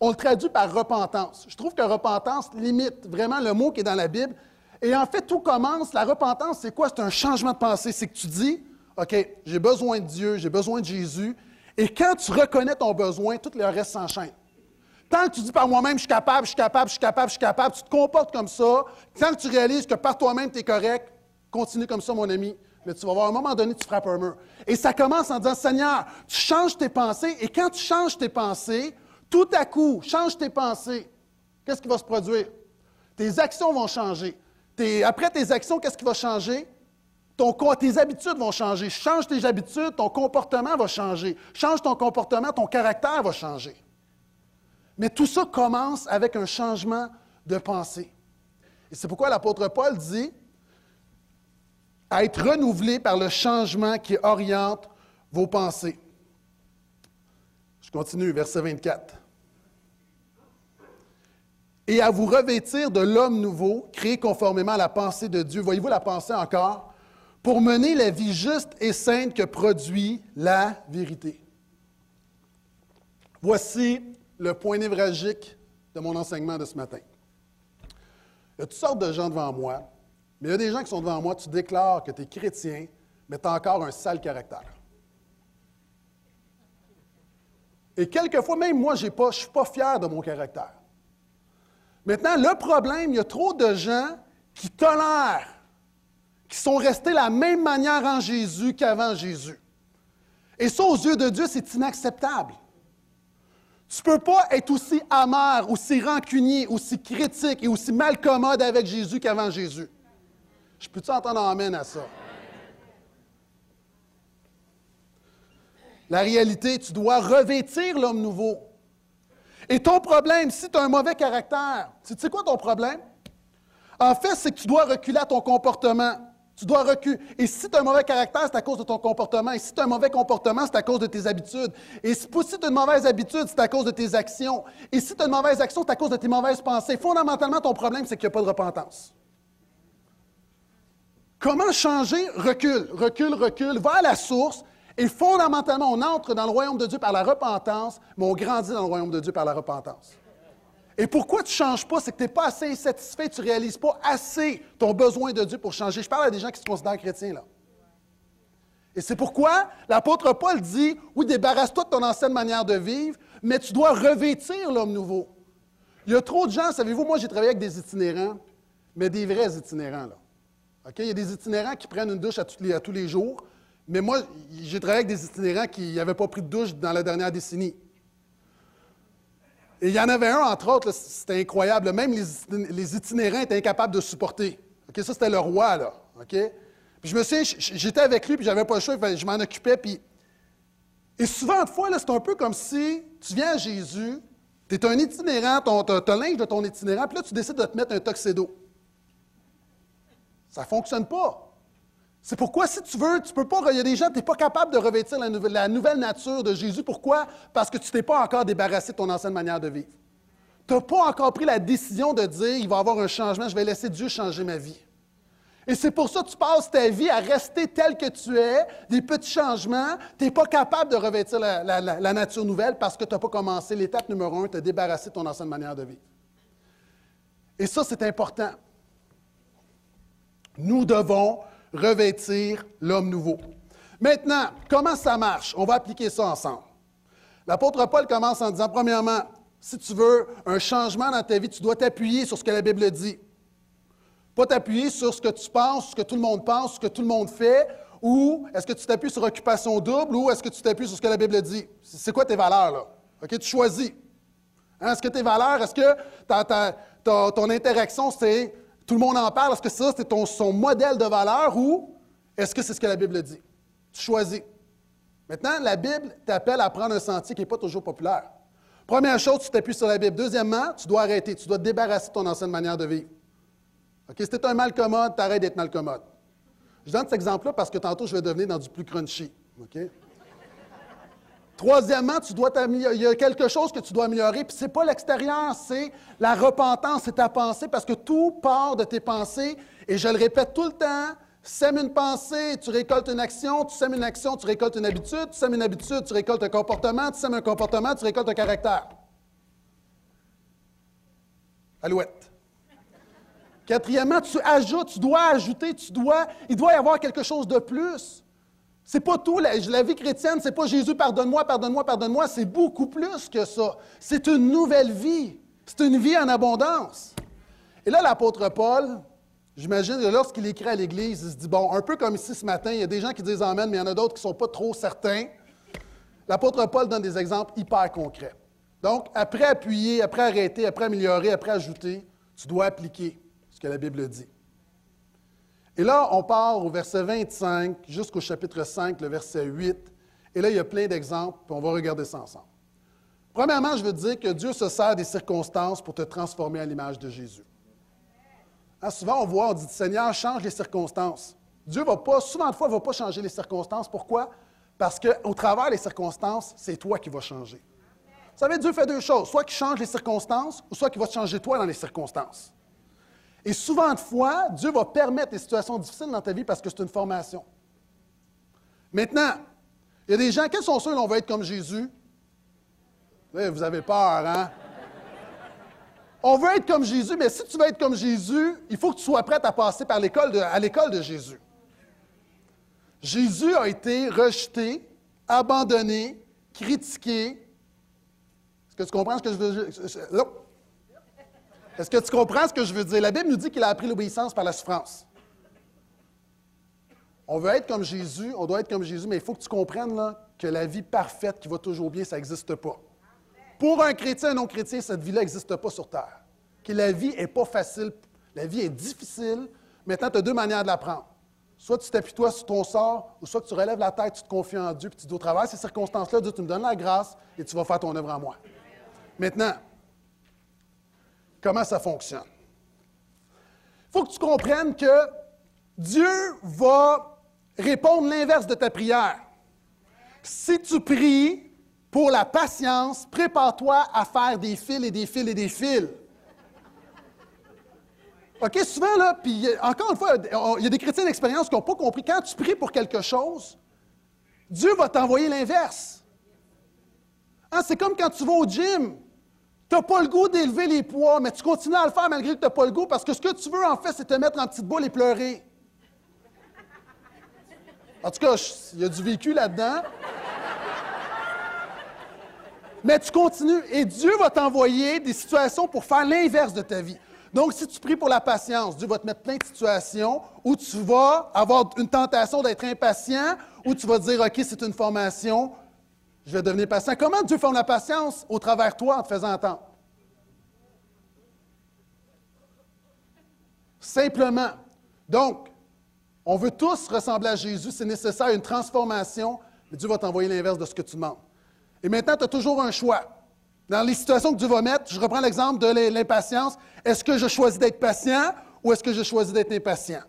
On le traduit par repentance. Je trouve que repentance limite vraiment le mot qui est dans la Bible. Et en fait, tout commence. La repentance, c'est quoi? C'est un changement de pensée. C'est que tu dis, OK, j'ai besoin de Dieu, j'ai besoin de Jésus. Et quand tu reconnais ton besoin, tout le reste s'enchaîne. Tant que tu dis par moi-même, je suis capable, je suis capable, je suis capable, je suis capable, tu te comportes comme ça, tant que tu réalises que par toi-même, tu es correct, Continue comme ça, mon ami. Mais tu vas voir, à un moment donné, tu frappes un mur. Et ça commence en disant, Seigneur, tu changes tes pensées. Et quand tu changes tes pensées, tout à coup, change tes pensées. Qu'est-ce qui va se produire? Tes actions vont changer. après tes actions, qu'est-ce qui va changer? Ton, tes habitudes vont changer. Change tes habitudes, ton comportement va changer. Change ton comportement, ton caractère va changer. Mais tout ça commence avec un changement de pensée. Et c'est pourquoi l'apôtre Paul dit, à être renouvelé par le changement qui oriente vos pensées. Je continue, verset 24. Et à vous revêtir de l'homme nouveau, créé conformément à la pensée de Dieu. Voyez-vous la pensée encore? Pour mener la vie juste et sainte que produit la vérité. Voici le point névralgique de mon enseignement de ce matin. Il y a toutes sortes de gens devant moi mais il y a des gens qui sont devant moi, tu déclares que tu es chrétien, mais tu as encore un sale caractère. Et quelquefois, même moi, je ne suis pas fier de mon caractère. Maintenant, le problème, il y a trop de gens qui tolèrent, qui sont restés la même manière en Jésus qu'avant Jésus. Et ça, aux yeux de Dieu, c'est inacceptable. Tu ne peux pas être aussi amer, aussi rancunier, aussi critique et aussi malcommode avec Jésus qu'avant Jésus. Je peux-tu entendre amène à ça? La réalité, tu dois revêtir l'homme nouveau. Et ton problème, si tu as un mauvais caractère, tu sais quoi ton problème? En fait, c'est que tu dois reculer à ton comportement. Tu dois reculer. Et si tu as un mauvais caractère, c'est à cause de ton comportement. Et si tu as un mauvais comportement, c'est à cause de tes habitudes. Et si, tu as une mauvaise habitude, c'est à cause de tes actions. Et si tu as une mauvaise action, c'est à cause de tes mauvaises pensées. Fondamentalement, ton problème, c'est qu'il n'y a pas de repentance. Comment changer? Recule, recule, recule, va à la source. Et fondamentalement, on entre dans le royaume de Dieu par la repentance, mais on grandit dans le royaume de Dieu par la repentance. Et pourquoi tu ne changes pas? C'est que tu n'es pas assez satisfait, tu ne réalises pas assez ton besoin de Dieu pour changer. Je parle à des gens qui se considèrent chrétiens, là. Et c'est pourquoi l'apôtre Paul dit, oui, débarrasse-toi de ton ancienne manière de vivre, mais tu dois revêtir l'homme nouveau. Il y a trop de gens, savez-vous, moi j'ai travaillé avec des itinérants, mais des vrais itinérants, là. Il y a des itinérants qui prennent une douche à tous les, à tous les jours, mais moi, j'ai travaillé avec des itinérants qui n'avaient pas pris de douche dans la dernière décennie. Et il y en avait un, entre autres, c'était incroyable. Même les, itinérants étaient incapables de supporter. Ça, c'était le roi, là. Puis je me souviens, j'étais avec lui, puis j'avais pas le choix, je m'en occupais. Puis... Et souvent, de fois, c'est un peu comme si tu viens à Jésus, tu es un itinérant, tu as, linge de ton itinérant, puis là, tu décides de te mettre un tuxedo. Ça ne fonctionne pas. C'est pourquoi, si tu veux, tu peux pas. Il y a des gens, tu n'es pas capable de revêtir la nouvelle, nature de Jésus. Pourquoi? Parce que tu t'es pas encore débarrassé de ton ancienne manière de vivre. Tu n'as pas encore pris la décision de dire il va y avoir un changement, je vais laisser Dieu changer ma vie. Et c'est pour ça que tu passes ta vie à rester tel que tu es, des petits changements. Tu n'es pas capable de revêtir la, la nature nouvelle parce que tu n'as pas commencé l'étape numéro un, te débarrasser de ton ancienne manière de vivre. Et ça, c'est important. Nous devons revêtir l'homme nouveau. Maintenant, comment ça marche? On va appliquer ça ensemble. L'apôtre Paul commence en disant, premièrement, si tu veux un changement dans ta vie, tu dois t'appuyer sur ce que la Bible dit. Pas t'appuyer sur ce que tu penses, ce que tout le monde pense, ce que tout le monde fait, ou est-ce que tu t'appuies sur occupation double, ou est-ce que tu t'appuies sur ce que la Bible dit? C'est quoi tes valeurs, là? OK, tu choisis. Hein, est-ce que tes valeurs, est-ce que ton interaction, c'est tout le monde en parle. Est-ce que ça, c'est ton, son modèle de valeur ou est-ce que c'est ce que la Bible dit? Tu choisis. Maintenant, la Bible t'appelle à prendre un sentier qui n'est pas toujours populaire. Première chose, tu t'appuies sur la Bible. Deuxièmement, tu dois arrêter. Tu dois te débarrasser de ton ancienne manière de vivre. Si tu es un mal commode, tu arrêtes d'être mal commode. Je donne cet exemple-là parce que tantôt, je vais devenir dans du plus crunchy. OK? Troisièmement, tu dois il y a quelque chose que tu dois améliorer, puis ce n'est pas l'extérieur, c'est la repentance, c'est ta pensée, parce que tout part de tes pensées, et je le répète tout le temps, sème une pensée, tu récoltes une action, tu sèmes une action, tu récoltes une habitude, tu sèmes une habitude, tu récoltes un comportement, tu sèmes un comportement, tu récoltes un caractère. Alouette. Quatrièmement, tu ajoutes, tu dois ajouter, tu dois, il doit y avoir quelque chose de plus. C'est pas tout. La, vie chrétienne, c'est pas Jésus, pardonne-moi, pardonne-moi, pardonne-moi. C'est beaucoup plus que ça. C'est une nouvelle vie. C'est une vie en abondance. Et là, l'apôtre Paul, j'imagine que lorsqu'il écrit à l'Église, il se dit, bon, un peu comme ici ce matin, il y a des gens qui disent Amen, mais il y en a d'autres qui ne sont pas trop certains. L'apôtre Paul donne des exemples hyper concrets. Donc, après appuyer, après arrêter, après améliorer, après ajouter, tu dois appliquer ce que la Bible dit. Et là, on part au verset 25 jusqu'au chapitre 5, le verset 8. Et là, il y a plein d'exemples, puis on va regarder ça ensemble. Premièrement, je veux dire que Dieu se sert des circonstances pour te transformer à l'image de Jésus. Hein, souvent, on voit, on dit, Seigneur, change les circonstances. Dieu va pas, souvent de fois, ne va pas changer les circonstances. Pourquoi? Parce qu'au travers des circonstances, c'est toi qui vas changer. Vous savez, Dieu fait deux choses. Soit qu'il change les circonstances, ou soit qu'il va changer toi dans les circonstances. Et souvent de fois, Dieu va permettre des situations difficiles dans ta vie parce que c'est une formation. Maintenant, il y a des gens, quels sont ceux où on va être comme Jésus? vous avez peur, hein? On veut être comme Jésus, mais si tu veux être comme Jésus, il faut que tu sois prêt à passer par l'école à l'école de Jésus. Jésus a été rejeté, abandonné, critiqué. Est-ce que tu comprends ce que je veux dire? Est-ce que tu comprends ce que je veux dire? La Bible nous dit qu'il a appris l'obéissance par la souffrance. On veut être comme Jésus, on doit être comme Jésus, mais il faut que tu comprennes que la vie parfaite qui va toujours bien, ça n'existe pas. Pour un chrétien, un non-chrétien, cette vie-là n'existe pas sur Terre. Que la vie n'est pas facile, la vie est difficile. Maintenant, tu as deux manières de la prendre. Soit tu t'appuies sur ton sort, ou soit tu relèves la tête, tu te confies en Dieu, puis tu dis au travers ces circonstances-là, Dieu, tu me donnes la grâce et tu vas faire ton œuvre en moi. Maintenant, comment ça fonctionne. Il faut que tu comprennes que Dieu va répondre l'inverse de ta prière. Si tu pries pour la patience, prépare-toi à faire des fils et des fils et des fils. OK, souvent, là, puis encore une fois, il y a des chrétiens d'expérience qui n'ont pas compris. Quand tu pries pour quelque chose, Dieu va t'envoyer l'inverse. Hein, c'est comme quand tu vas au gym. Tu n'as pas le goût d'élever les poids, mais tu continues à le faire malgré que tu n'as pas le goût, parce que ce que tu veux, en fait, c'est te mettre en petite boule et pleurer. En tout cas, il y a du vécu là-dedans. Mais tu continues et Dieu va t'envoyer des situations pour faire l'inverse de ta vie. Donc, si tu pries pour la patience, Dieu va te mettre plein de situations où tu vas avoir une tentation d'être impatient, où tu vas dire, OK, c'est une formation, je vais devenir patient. Comment Dieu forme la patience au travers de toi en te faisant entendre? Simplement. Donc, on veut tous ressembler à Jésus. C'est nécessaire une transformation, mais Dieu va t'envoyer l'inverse de ce que tu demandes. Et maintenant, tu as toujours un choix. Dans les situations que Dieu va mettre, je reprends l'exemple de l'impatience. Est-ce que je choisis d'être patient ou est-ce que je choisis d'être impatient?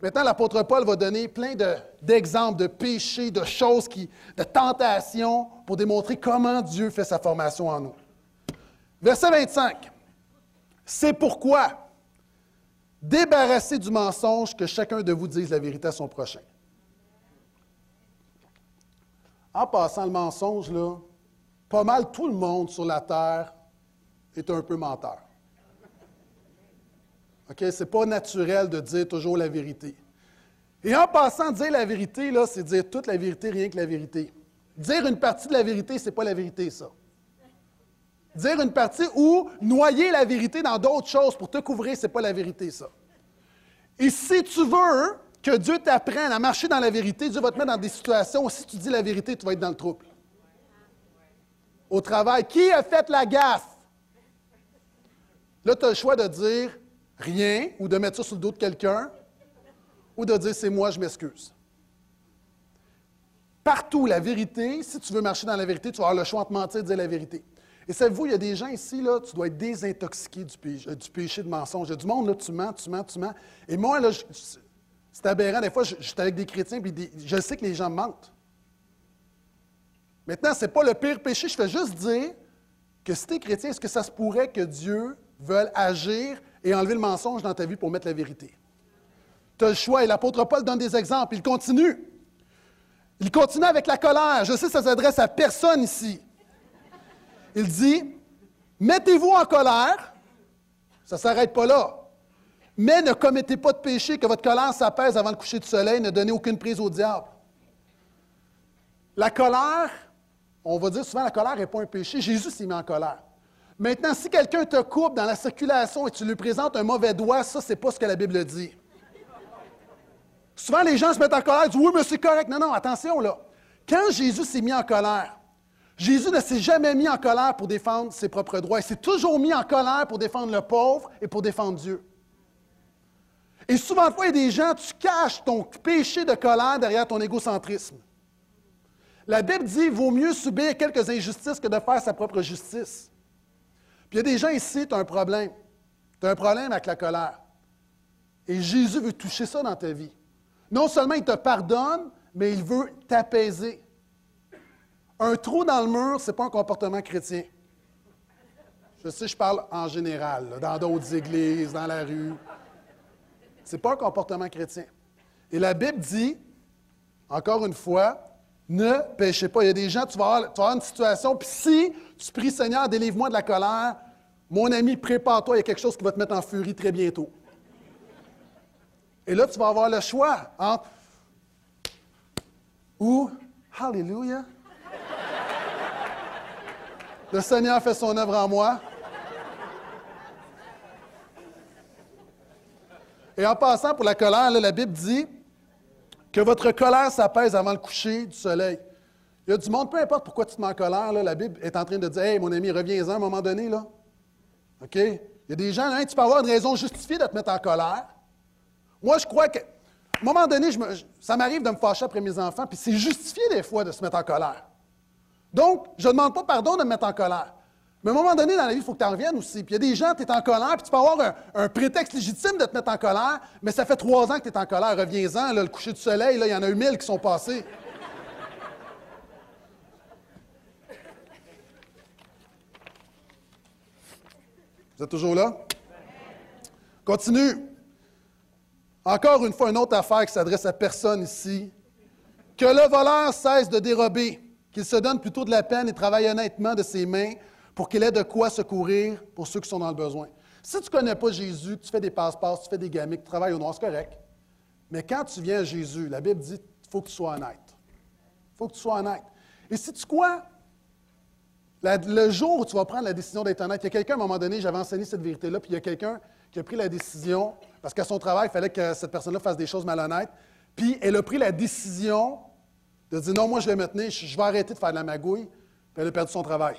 Maintenant, l'apôtre Paul va donner plein d'exemples de, péchés, de choses, qui, de tentations pour démontrer comment Dieu fait sa formation en nous. Verset 25. C'est pourquoi, débarrassez du mensonge que chacun de vous dise la vérité à son prochain. En passant le mensonge, là, pas mal tout le monde sur la terre est un peu menteur. OK? Ce n'est pas naturel de dire toujours la vérité. Et en passant, dire la vérité, là, c'est dire toute la vérité, rien que la vérité. Dire une partie de la vérité, ce n'est pas la vérité, ça. Dire une partie ou noyer la vérité dans d'autres choses pour te couvrir, ce n'est pas la vérité, ça. Et si tu veux que Dieu t'apprenne à marcher dans la vérité, Dieu va te mettre dans des situations où si tu dis la vérité, tu vas être dans le trouble au travail. Qui a fait la gaffe? Là, tu as le choix de dire rien ou de mettre ça sur le dos de quelqu'un ou de dire c'est moi, je m'excuse. Partout, la vérité, si tu veux marcher dans la vérité, tu vas avoir le choix de mentir et dire la vérité. Et savez-vous, il y a des gens ici, là, tu dois être désintoxiqué du péché, euh, du péché de mensonge. Il y a du monde, là, tu mens, tu mens, tu mens. Et moi, là, c'est aberrant. Des fois, je, suis avec des chrétiens, puis je sais que les gens mentent. Maintenant, ce n'est pas le pire péché. Je fais juste dire que si tu es chrétien, est-ce que ça se pourrait que Dieu veuille agir et enlever le mensonge dans ta vie pour mettre la vérité? Tu as le choix et l'apôtre Paul donne des exemples. Il continue. Il continue avec la colère. Je sais que ça s'adresse à personne ici. Il dit Mettez-vous en colère. Ça ne s'arrête pas là. Mais ne commettez pas de péché, que votre colère s'apaise avant le coucher du soleil. Ne donnez aucune prise au diable. La colère on va dire souvent la colère n'est pas un péché. Jésus s'est mis en colère. Maintenant, si quelqu'un te coupe dans la circulation et tu lui présentes un mauvais doigt, ça, c'est pas ce que la Bible dit. Souvent, les gens se mettent en colère, disent Oui, mais c'est correct. Non, non, attention là. Quand Jésus s'est mis en colère, Jésus ne s'est jamais mis en colère pour défendre ses propres droits. Il s'est toujours mis en colère pour défendre le pauvre et pour défendre Dieu. Et souvent, il y a des gens, tu caches ton péché de colère derrière ton égocentrisme. La Bible dit vaut mieux subir quelques injustices que de faire sa propre justice. Il y a des gens ici, tu as un problème. Tu as un problème avec la colère. Et Jésus veut toucher ça dans ta vie. Non seulement il te pardonne, mais il veut t'apaiser. Un trou dans le mur, ce n'est pas un comportement chrétien. Je sais, je parle en général, dans d'autres églises, dans la rue. Ce n'est pas un comportement chrétien. Et la Bible dit, encore une fois, ne péchez pas. Il y a des gens, tu vas avoir, une situation, puis si tu pries, Seigneur, délivre-moi de la colère, mon ami, prépare-toi, il y a quelque chose qui va te mettre en furie très bientôt. Et là, tu vas avoir le choix entre ou Hallelujah. Le Seigneur fait son œuvre en moi. Et en passant pour la colère, la Bible dit que votre colère s'apaise avant le coucher du soleil. Il y a du monde, peu importe pourquoi tu te mets en colère, la Bible est en train de dire Hey, mon ami, reviens-en à un moment donné. Là. Il y a des gens, hein, tu peux avoir une raison justifiée de te mettre en colère. Moi, je crois que. À un moment donné, ça m'arrive de me fâcher après mes enfants, puis c'est justifié des fois de se mettre en colère. Donc, je ne demande pas pardon de me mettre en colère. Mais à un moment donné, dans la vie, il faut que tu en reviennes aussi. Puis il y a des gens, tu es en colère, puis tu peux avoir un, prétexte légitime de te mettre en colère, mais ça fait trois ans que tu es en colère. Reviens-en, le coucher du soleil, il y en a eu mille qui sont passés. Vous êtes toujours là? Continue. Encore une fois, une autre affaire qui s'adresse à personne ici. Que le voleur cesse de dérober, qu'il se donne plutôt de la peine et travaille honnêtement de ses mains pour qu'il ait de quoi secourir pour ceux qui sont dans le besoin. Si tu ne connais pas Jésus, tu fais des passe-passe, tu fais des gamiques, tu travailles au noir, c'est correct. Mais quand tu viens à Jésus, la Bible dit il faut que tu sois honnête. Il faut que tu sois honnête. Et si tu quoi? le jour où tu vas prendre la décision d'être honnête, il y a quelqu'un, à un moment donné, j'avais enseigné cette vérité-là, puis il y a quelqu'un qui a pris la décision, parce qu'à son travail, il fallait que cette personne-là fasse des choses malhonnêtes, puis elle a pris la décision de dire non, moi je vais me tenir, je vais arrêter de faire de la magouille, puis elle a perdu son travail.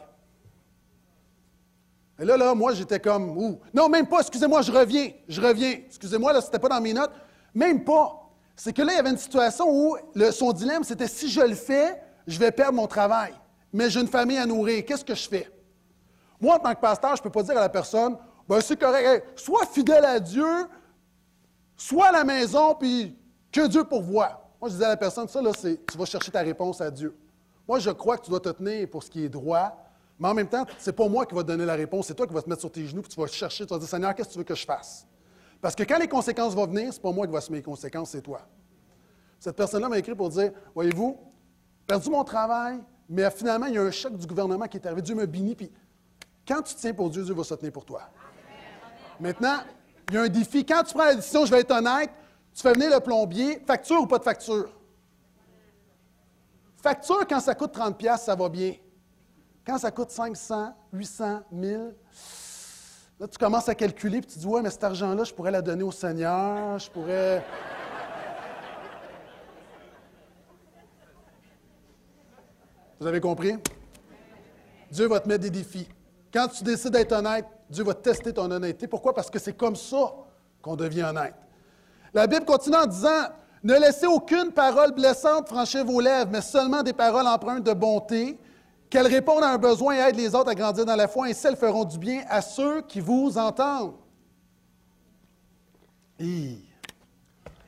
Et là, là, moi, j'étais comme, ouh, non, même pas, excusez-moi, je reviens, je reviens. Excusez-moi, là, c'était pas dans mes notes. Même pas. C'est que là, il y avait une situation où son dilemme, c'était si je le fais, je vais perdre mon travail. Mais j'ai une famille à nourrir. Qu'est-ce que je fais? Moi, en tant que pasteur, je ne peux pas dire à la personne, ben c'est correct, sois fidèle à Dieu, sois à la maison, puis que Dieu pourvoie. Moi, je disais à la personne, ça, là, c'est, tu vas chercher ta réponse à Dieu. Moi, je crois que tu dois te tenir pour ce qui est droit, mais en même temps, ce n'est pas moi qui va te donner la réponse, c'est toi qui vas te mettre sur tes genoux, puis tu vas chercher, tu vas dire, Seigneur, qu'est-ce que tu veux que je fasse? Parce que quand les conséquences vont venir, ce n'est pas moi qui va assumer les conséquences, c'est toi. Cette personne-là m'a écrit pour dire, voyez-vous, perdu mon travail, mais finalement, il y a un chèque du gouvernement qui est arrivé, Dieu me bénit, puis quand tu tiens pour Dieu, Dieu va se tenir pour toi. Maintenant, il y a un défi. Quand tu prends la décision, je vais être honnête, tu fais venir le plombier, facture ou pas de facture? Facture, quand ça coûte 30$, ça va bien. Quand ça coûte 500, 800, 1000, là, tu commences à calculer, puis tu dis, ouais, mais cet argent-là, je pourrais la donner au Seigneur, je pourrais. Vous avez compris? Dieu va te mettre des défis. Quand tu décides d'être honnête, Dieu va tester ton honnêteté. Pourquoi? Parce que c'est comme ça qu'on devient honnête. La Bible continue en disant Ne laissez aucune parole blessante franchir vos lèvres, mais seulement des paroles empreintes de bonté, qu'elles répondent à un besoin et aident les autres à grandir dans la foi, ainsi elles feront du bien à ceux qui vous entendent.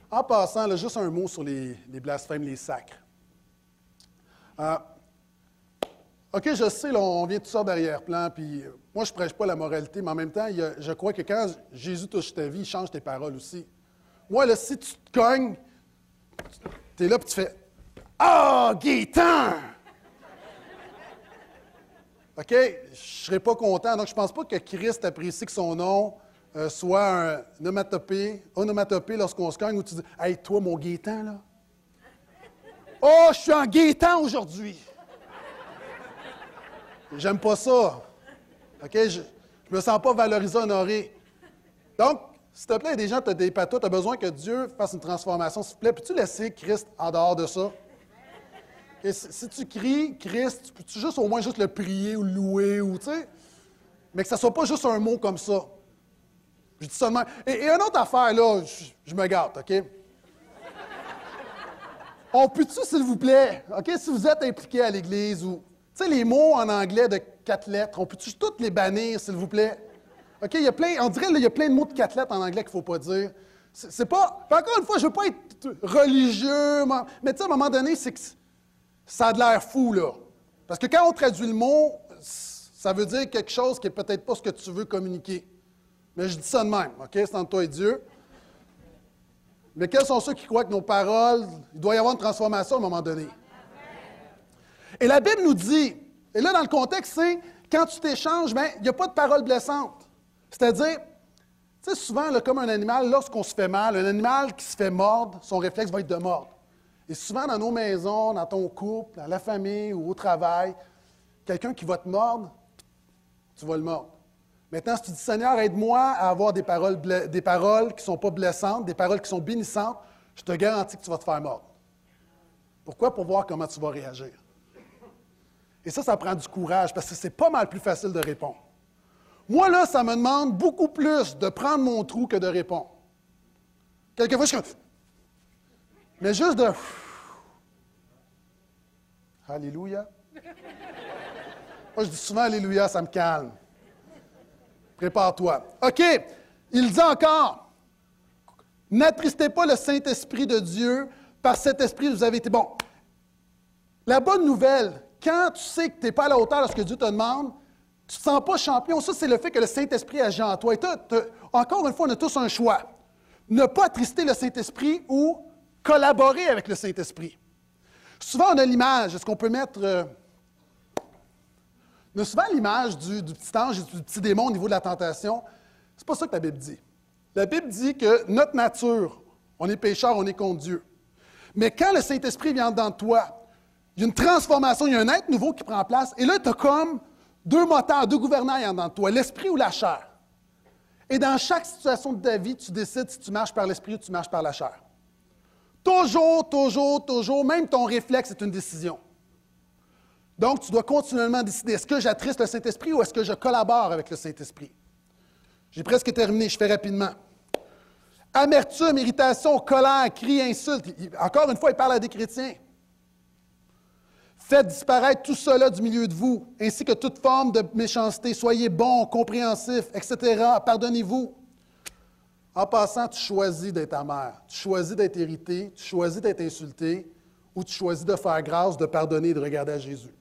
En passant, juste un mot sur les, blasphèmes, les sacres. Euh, OK, je sais, on vient tout ça d'arrière-plan, puis euh, moi, je ne prêche pas la moralité, mais en même temps, je crois que quand Jésus touche ta vie, il change tes paroles aussi. Moi, là, si tu te cognes, tu es là, puis tu fais Ah, oh! OK? Je ne serais pas content. Donc, je ne pense pas que Christ apprécie que son nom euh, soit un onomatopée, onomatopée lorsqu'on se cogne où tu dis Hey, toi, mon Gaétan, là. Oh, je suis en Gaétan aujourd'hui. J'aime pas ça. OK? Je ne me sens pas valorisé, honoré. Donc, s'il te plaît, des gens, tu as des patois, tu as besoin que Dieu fasse une transformation. S'il te plaît, peux-tu laisser Christ en dehors de ça? Si, tu cries Christ, peux-tu juste au moins juste le prier ou le louer, ou, tu sais? Mais que ça soit pas juste un mot comme ça. Je dis seulement. Et, une autre affaire, là, je, me gâte, OK? On peut-tu, s'il vous plaît, OK, si vous êtes impliqué à l'Église ou tu sais, les mots en anglais de quatre lettres, on peut-tu toutes les bannir, s'il vous plaît? OK, il y a plein, on dirait qu'il y a plein de mots de quatre lettres en anglais qu'il ne faut pas dire. C'est pas. Encore une fois, je ne veux pas être religieux, mais tu sais, à un moment donné, c'est que ça a l'air fou, là. Parce que quand on traduit le mot, ça veut dire quelque chose qui n'est peut-être pas ce que tu veux communiquer. Mais je dis ça de même, OK? C'est entre toi et Dieu. Mais quels sont ceux qui croient que nos paroles, il doit y avoir une transformation à un moment donné? Et la Bible nous dit, et là dans le contexte, c'est quand tu t'échanges, ben, il n'y a pas de parole blessante. C'est-à-dire, tu sais, souvent, comme un animal, lorsqu'on se fait mal, un animal qui se fait mordre, son réflexe va être de mordre. Et souvent, dans nos maisons, dans ton couple, dans la famille ou au travail, quelqu'un qui va te mordre, tu vas le mordre. Maintenant, si tu dis, Seigneur, aide-moi à avoir des paroles, des paroles qui ne sont pas blessantes, des paroles qui sont bénissantes, je te garantis que tu vas te faire mordre. Pourquoi? Pour voir comment tu vas réagir. Et ça, ça prend du courage parce que c'est pas mal plus facile de répondre. Moi, là, ça me demande beaucoup plus de prendre mon trou que de répondre. Quelquefois, je suis comme. Mais juste de. Alléluia. Moi, je dis souvent Alléluia, ça me calme. Prépare-toi. OK. Il dit encore N'attristez pas le Saint-Esprit de Dieu. Par cet esprit, vous avez été bon. La bonne nouvelle, quand tu sais que tu n'es pas à la hauteur de ce que Dieu te demande, tu ne te sens pas champion. Ça, c'est le fait que le Saint-Esprit agit en toi. Et encore une fois, on a tous un choix. Ne pas attrister le Saint-Esprit ou collaborer avec le Saint-Esprit. Souvent, on a l'image. Est-ce qu'on peut mettre. Euh, on a souvent l'image du, petit ange et du petit démon au niveau de la tentation. C'est pas ça que la Bible dit. La Bible dit que notre nature, on est pécheur, on est contre Dieu. Mais quand le Saint-Esprit vient dans toi, il y a une transformation, il y a un être nouveau qui prend place. Et là, tu as comme deux moteurs, deux gouvernails en dedans de toi, l'esprit ou la chair. Et dans chaque situation de ta vie, tu décides si tu marches par l'esprit ou tu marches par la chair. Toujours, toujours, toujours, même ton réflexe est une décision. Donc, tu dois continuellement décider, est-ce que j'attriste le Saint-Esprit ou est-ce que je collabore avec le Saint-Esprit? J'ai presque terminé, je fais rapidement. Amertume, irritation, colère, cri, insulte. Encore une fois, il parle à des chrétiens. Faites disparaître tout cela du milieu de vous, ainsi que toute forme de méchanceté. Soyez bons, compréhensifs, etc. Pardonnez-vous. En passant, tu choisis d'être amer, tu choisis d'être irrité, tu choisis d'être insulté, ou tu choisis de faire grâce, de pardonner de regarder à Jésus.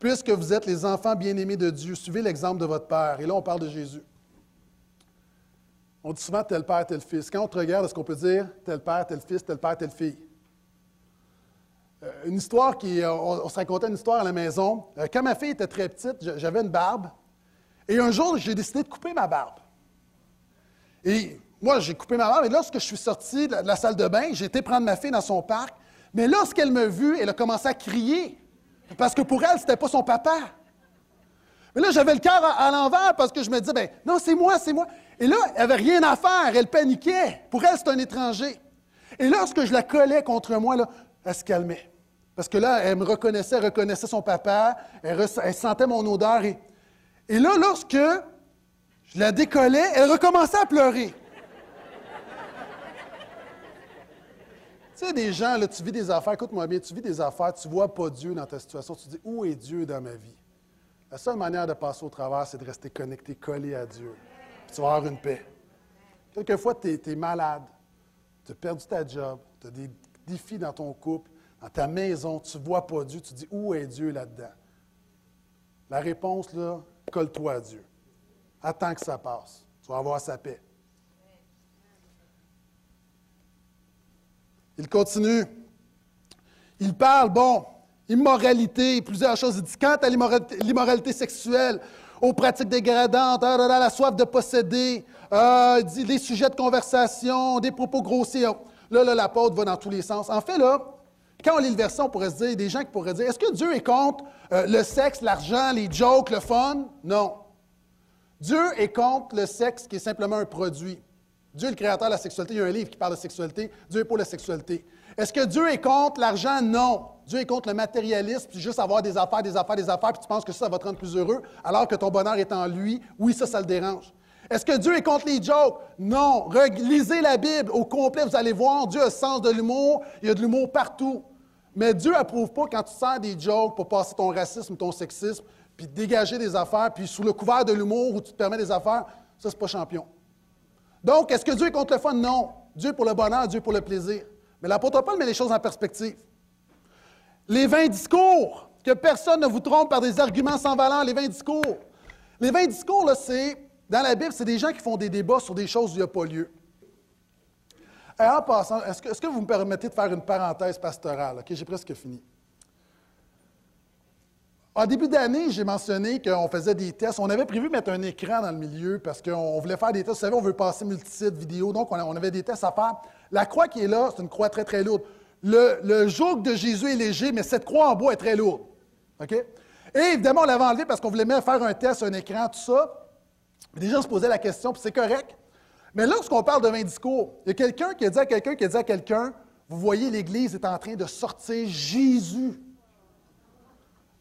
Puisque vous êtes les enfants bien-aimés de Dieu, suivez l'exemple de votre Père. Et là, on parle de Jésus. On dit souvent tel père, tel fils. Quand on te regarde, est-ce qu'on peut dire tel père, tel fils, tel père, telle fille? Euh, une histoire qui. Euh, on, se racontait une histoire à la maison. Euh, quand ma fille était très petite, j'avais une barbe. Et un jour, j'ai décidé de couper ma barbe. Et moi, j'ai coupé ma barbe. Et lorsque je suis sorti de la, salle de bain, j'ai été prendre ma fille dans son parc. Mais lorsqu'elle m'a vu, elle a commencé à crier. Parce que pour elle, ce n'était pas son papa. Mais là, j'avais le cœur à, l'envers parce que je me disais, ben non, c'est moi, c'est moi. Et là, elle n'avait rien à faire. Elle paniquait. Pour elle, c'est un étranger. Et lorsque je la collais contre moi, elle se calmait. Parce que là, elle me reconnaissait, elle reconnaissait son papa, elle, sentait mon odeur. Et, là, lorsque je la décollais, elle recommençait à pleurer. tu sais, des gens, là, tu vis des affaires, écoute-moi bien, tu vis des affaires, tu ne vois pas Dieu dans ta situation, tu te dis, où est Dieu dans ma vie? La seule manière de passer au travers, c'est de rester connecté, collé à Dieu. tu vas avoir une paix. Quelquefois, tu es, malade, tu as perdu ta job, tu as des défis dans ton couple, dans ta maison, tu ne vois pas Dieu, tu dis où est Dieu là-dedans? La réponse, là, colle-toi à Dieu. Attends que ça passe. Tu vas avoir sa paix. Il continue. Il parle, bon, immoralité, plusieurs choses. Il dit quant à l'immoralité sexuelle, aux pratiques dégradantes, ah la soif de posséder, euh, sujets de conversation, des propos grossiers. Là, là, l'apôtre va dans tous les sens. En fait, là, quand on lit le verset, on pourrait se dire, des gens qui pourraient dire, est-ce que Dieu est contre euh, le sexe, l'argent, les jokes, le fun? Non. Dieu est contre le sexe qui est simplement un produit. Dieu est le créateur de la sexualité. Il y a un livre qui parle de sexualité. Dieu est pour la sexualité. Est-ce que Dieu est contre l'argent? Non. Dieu est contre le matérialisme, puis juste avoir des affaires, des affaires, des affaires, puis tu penses que ça, va te rendre plus heureux, alors que ton bonheur est en lui. Oui, ça, ça le dérange. Est-ce que Dieu est contre les jokes? Non. Lisez la Bible au complet, vous allez voir, Dieu a le sens de l'humour. Il y a de l'humour partout. Mais Dieu approuve pas quand tu sers des jokes pour passer ton racisme, ton sexisme, puis dégager des affaires, puis sous le couvert de l'humour où tu te permets des affaires, ça, c'est pas champion. Donc, est-ce que Dieu est contre le fun? Non. Dieu pour le bonheur, Dieu pour le plaisir. Mais l'apôtre Paul met les choses en perspective. Les vains discours, que personne ne vous trompe par des arguments sans valeur, les vains discours. Les vains discours, là, c'est, dans la Bible, c'est des gens qui font des débats sur des choses où il n'y a pas lieu. Et en passant, est-ce que, vous me permettez de faire une parenthèse pastorale? OK, j'ai presque fini. En début d'année, j'ai mentionné qu'on faisait des tests. On avait prévu mettre un écran dans le milieu parce qu'on voulait faire des tests. Vous savez, on veut passer multisite vidéo, donc on avait des tests à faire. La croix qui est là, c'est une croix très, très lourde. Le, joug de Jésus est léger, mais cette croix en bois est très lourde. Et évidemment, on l'avait enlevé parce qu'on voulait même faire un test, un écran, tout ça. Les gens se posaient la question, puis c'est correct. Mais lorsqu'on parle de 20 discours, il y a quelqu'un qui dit à quelqu'un qui a dit à quelqu'un Vous voyez, l'Église est en train de sortir Jésus.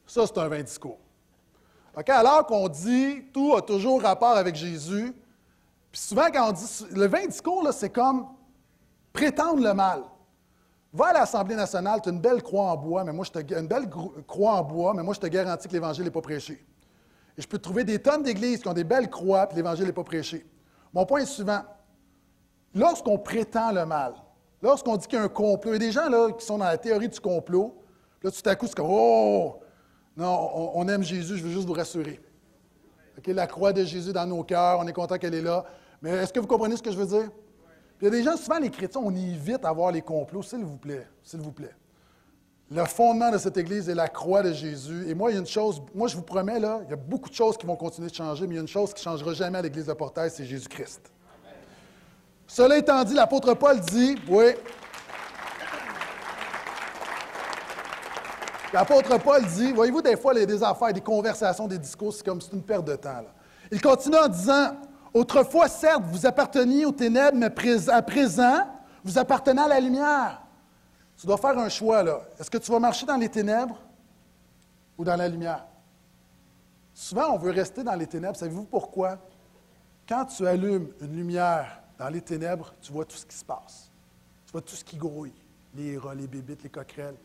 Ça, c'est un 20 discours. Alors qu'on dit tout a toujours rapport avec Jésus, puis souvent, quand on dit le 20 discours, c'est comme prétendre le mal. Va à l'Assemblée nationale, tu as une belle croix en bois, mais moi je te, une belle croix en bois, mais moi je te garantis que l'Évangile n'est pas prêché. Et je peux trouver des tonnes d'églises qui ont des belles croix, puis l'Évangile n'est pas prêché. Mon point est suivant. Lorsqu'on prétend le mal, lorsqu'on dit qu'il y a un complot, il y a des gens là, qui sont dans la théorie du complot, là, tout à coup, c'est comme Oh, non, on, aime Jésus, je veux juste vous rassurer. la croix de Jésus dans nos cœurs, on est content qu'elle est là. Mais est-ce que vous comprenez ce que je veux dire? il y a des gens, souvent les chrétiens, on évite à voir les complots, s'il vous plaît, s'il vous plaît. Le fondement de cette Église est la croix de Jésus. Et moi, il y a une chose, moi je vous promets, là, il y a beaucoup de choses qui vont continuer de changer, mais il y a une chose qui ne changera jamais à l'Église de Portail, c'est Jésus-Christ. Cela étant dit, l'apôtre Paul dit, oui, L'apôtre Paul dit, voyez-vous, des fois, il y a des affaires, des conversations, des discours, c'est comme c'est une perte de temps. Il continue en disant, Autrefois, certes, vous apparteniez aux ténèbres, mais à présent, vous appartenez à la lumière. Tu dois faire un choix. Est-ce que tu vas marcher dans les ténèbres ou dans la lumière? Souvent, on veut rester dans les ténèbres. Savez-vous pourquoi? Quand tu allumes une lumière dans les ténèbres, tu vois tout ce qui se passe. Tu vois tout ce qui grouille. Les rats, les bébites, les coquerelles.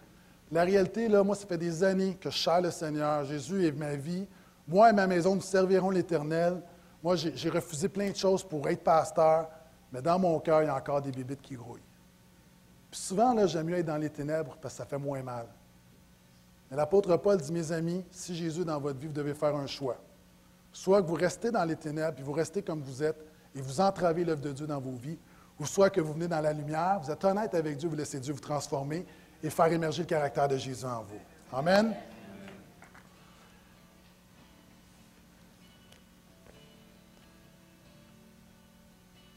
La réalité, là, moi, ça fait des années que je cherche le Seigneur. Jésus est ma vie. Moi et ma maison, nous servirons l'Éternel. Moi, j'ai refusé plein de choses pour être pasteur, mais dans mon cœur, il y a encore des bébites qui grouillent. Puis souvent, là, j'aime mieux être dans les ténèbres parce que ça fait moins mal. Mais l'apôtre Paul dit, mes amis, si Jésus est dans votre vie, vous devez faire un choix. Soit que vous restez dans les ténèbres, puis vous restez comme vous êtes, et vous entravez l'œuvre de Dieu dans vos vies, ou soit que vous venez dans la lumière, vous êtes honnête avec Dieu, vous laissez Dieu vous transformer et faire émerger le caractère de Jésus en vous. Amen.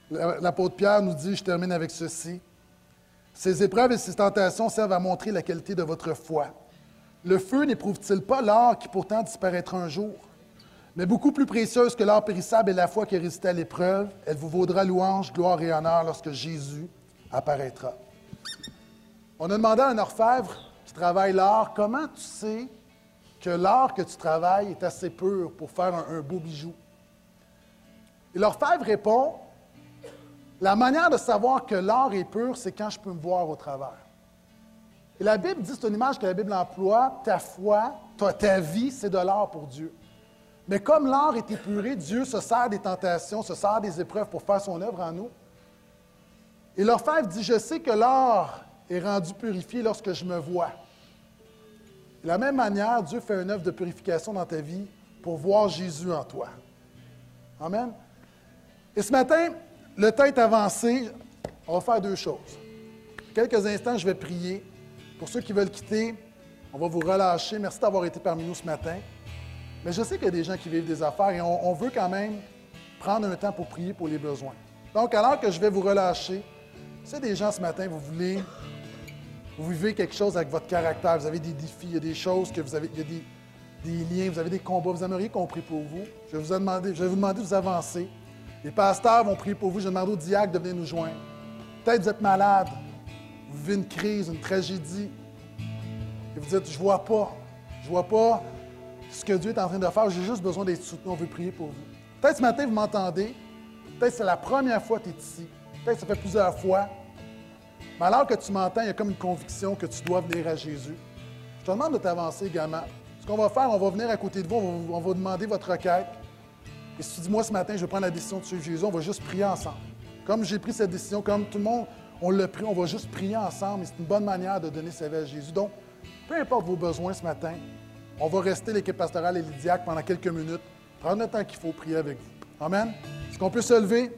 L'apôtre Pierre nous dit, je termine avec ceci, ces épreuves et ces tentations servent à montrer la qualité de votre foi. Le feu n'éprouve-t-il pas l'or qui pourtant disparaîtra un jour? Mais beaucoup plus précieuse que l'or périssable est la foi qui résiste à l'épreuve. Elle vous vaudra louange, gloire et honneur lorsque Jésus apparaîtra. On a demandé à un orfèvre qui travaille l'or, comment tu sais que l'or que tu travailles est assez pur pour faire un, beau bijou? Et l'orfèvre répond, la manière de savoir que l'or est pur, c'est quand je peux me voir au travers. Et la Bible dit, c'est une image que la Bible emploie, ta foi, ta, ta vie, c'est de l'or pour Dieu. Mais comme l'or est épuré, Dieu se sert des tentations, se sert des épreuves pour faire son œuvre en nous. Et l'orfèvre dit, je sais que l'or est rendu purifié lorsque je me vois. De la même manière, Dieu fait une œuvre de purification dans ta vie pour voir Jésus en toi. Amen. Et ce matin, le temps est avancé. On va faire deux choses. Quelques instants, je vais prier. Pour ceux qui veulent quitter, on va vous relâcher. Merci d'avoir été parmi nous ce matin. Mais je sais qu'il y a des gens qui vivent des affaires et on, veut quand même prendre un temps pour prier pour les besoins. Donc, alors que je vais vous relâcher, c'est des gens ce matin, vous voulez, vous vivez quelque chose avec votre caractère, vous avez des défis, il y a des choses que vous avez, il y a des, liens, vous avez des combats, vous aimeriez qu'on prie pour vous. Je vais vous, demander, je vais vous demander de vous avancer. Les pasteurs vont prier pour vous. Je demande au diacre de venir nous joindre. Peut-être vous êtes malade, vous vivez une crise, une tragédie, et vous dites, je vois pas, je vois pas ce que Dieu est en train de faire, j'ai juste besoin d'être soutenu, on veut prier pour vous. Peut-être ce matin, vous m'entendez, peut-être c'est la première fois que tu es ici, peut-être ça fait plusieurs fois, mais alors que tu m'entends, il y a comme une conviction que tu dois venir à Jésus. Je te demande de t'avancer également. Ce qu'on va faire, on va venir à côté de vous, on va, on va demander votre requête. Et si tu dis, moi, ce matin, je vais prendre la décision de suivre Jésus, on va juste prier ensemble. Comme j'ai pris cette décision, comme tout le monde, on l'a pris, on va juste prier ensemble. Et c'est une bonne manière de donner sa vie à Jésus. Donc, peu importe vos besoins ce matin, on va rester l'équipe pastorale et les pendant quelques minutes, prendre le temps qu'il faut prier avec vous. Amen. Est-ce qu'on peut se lever?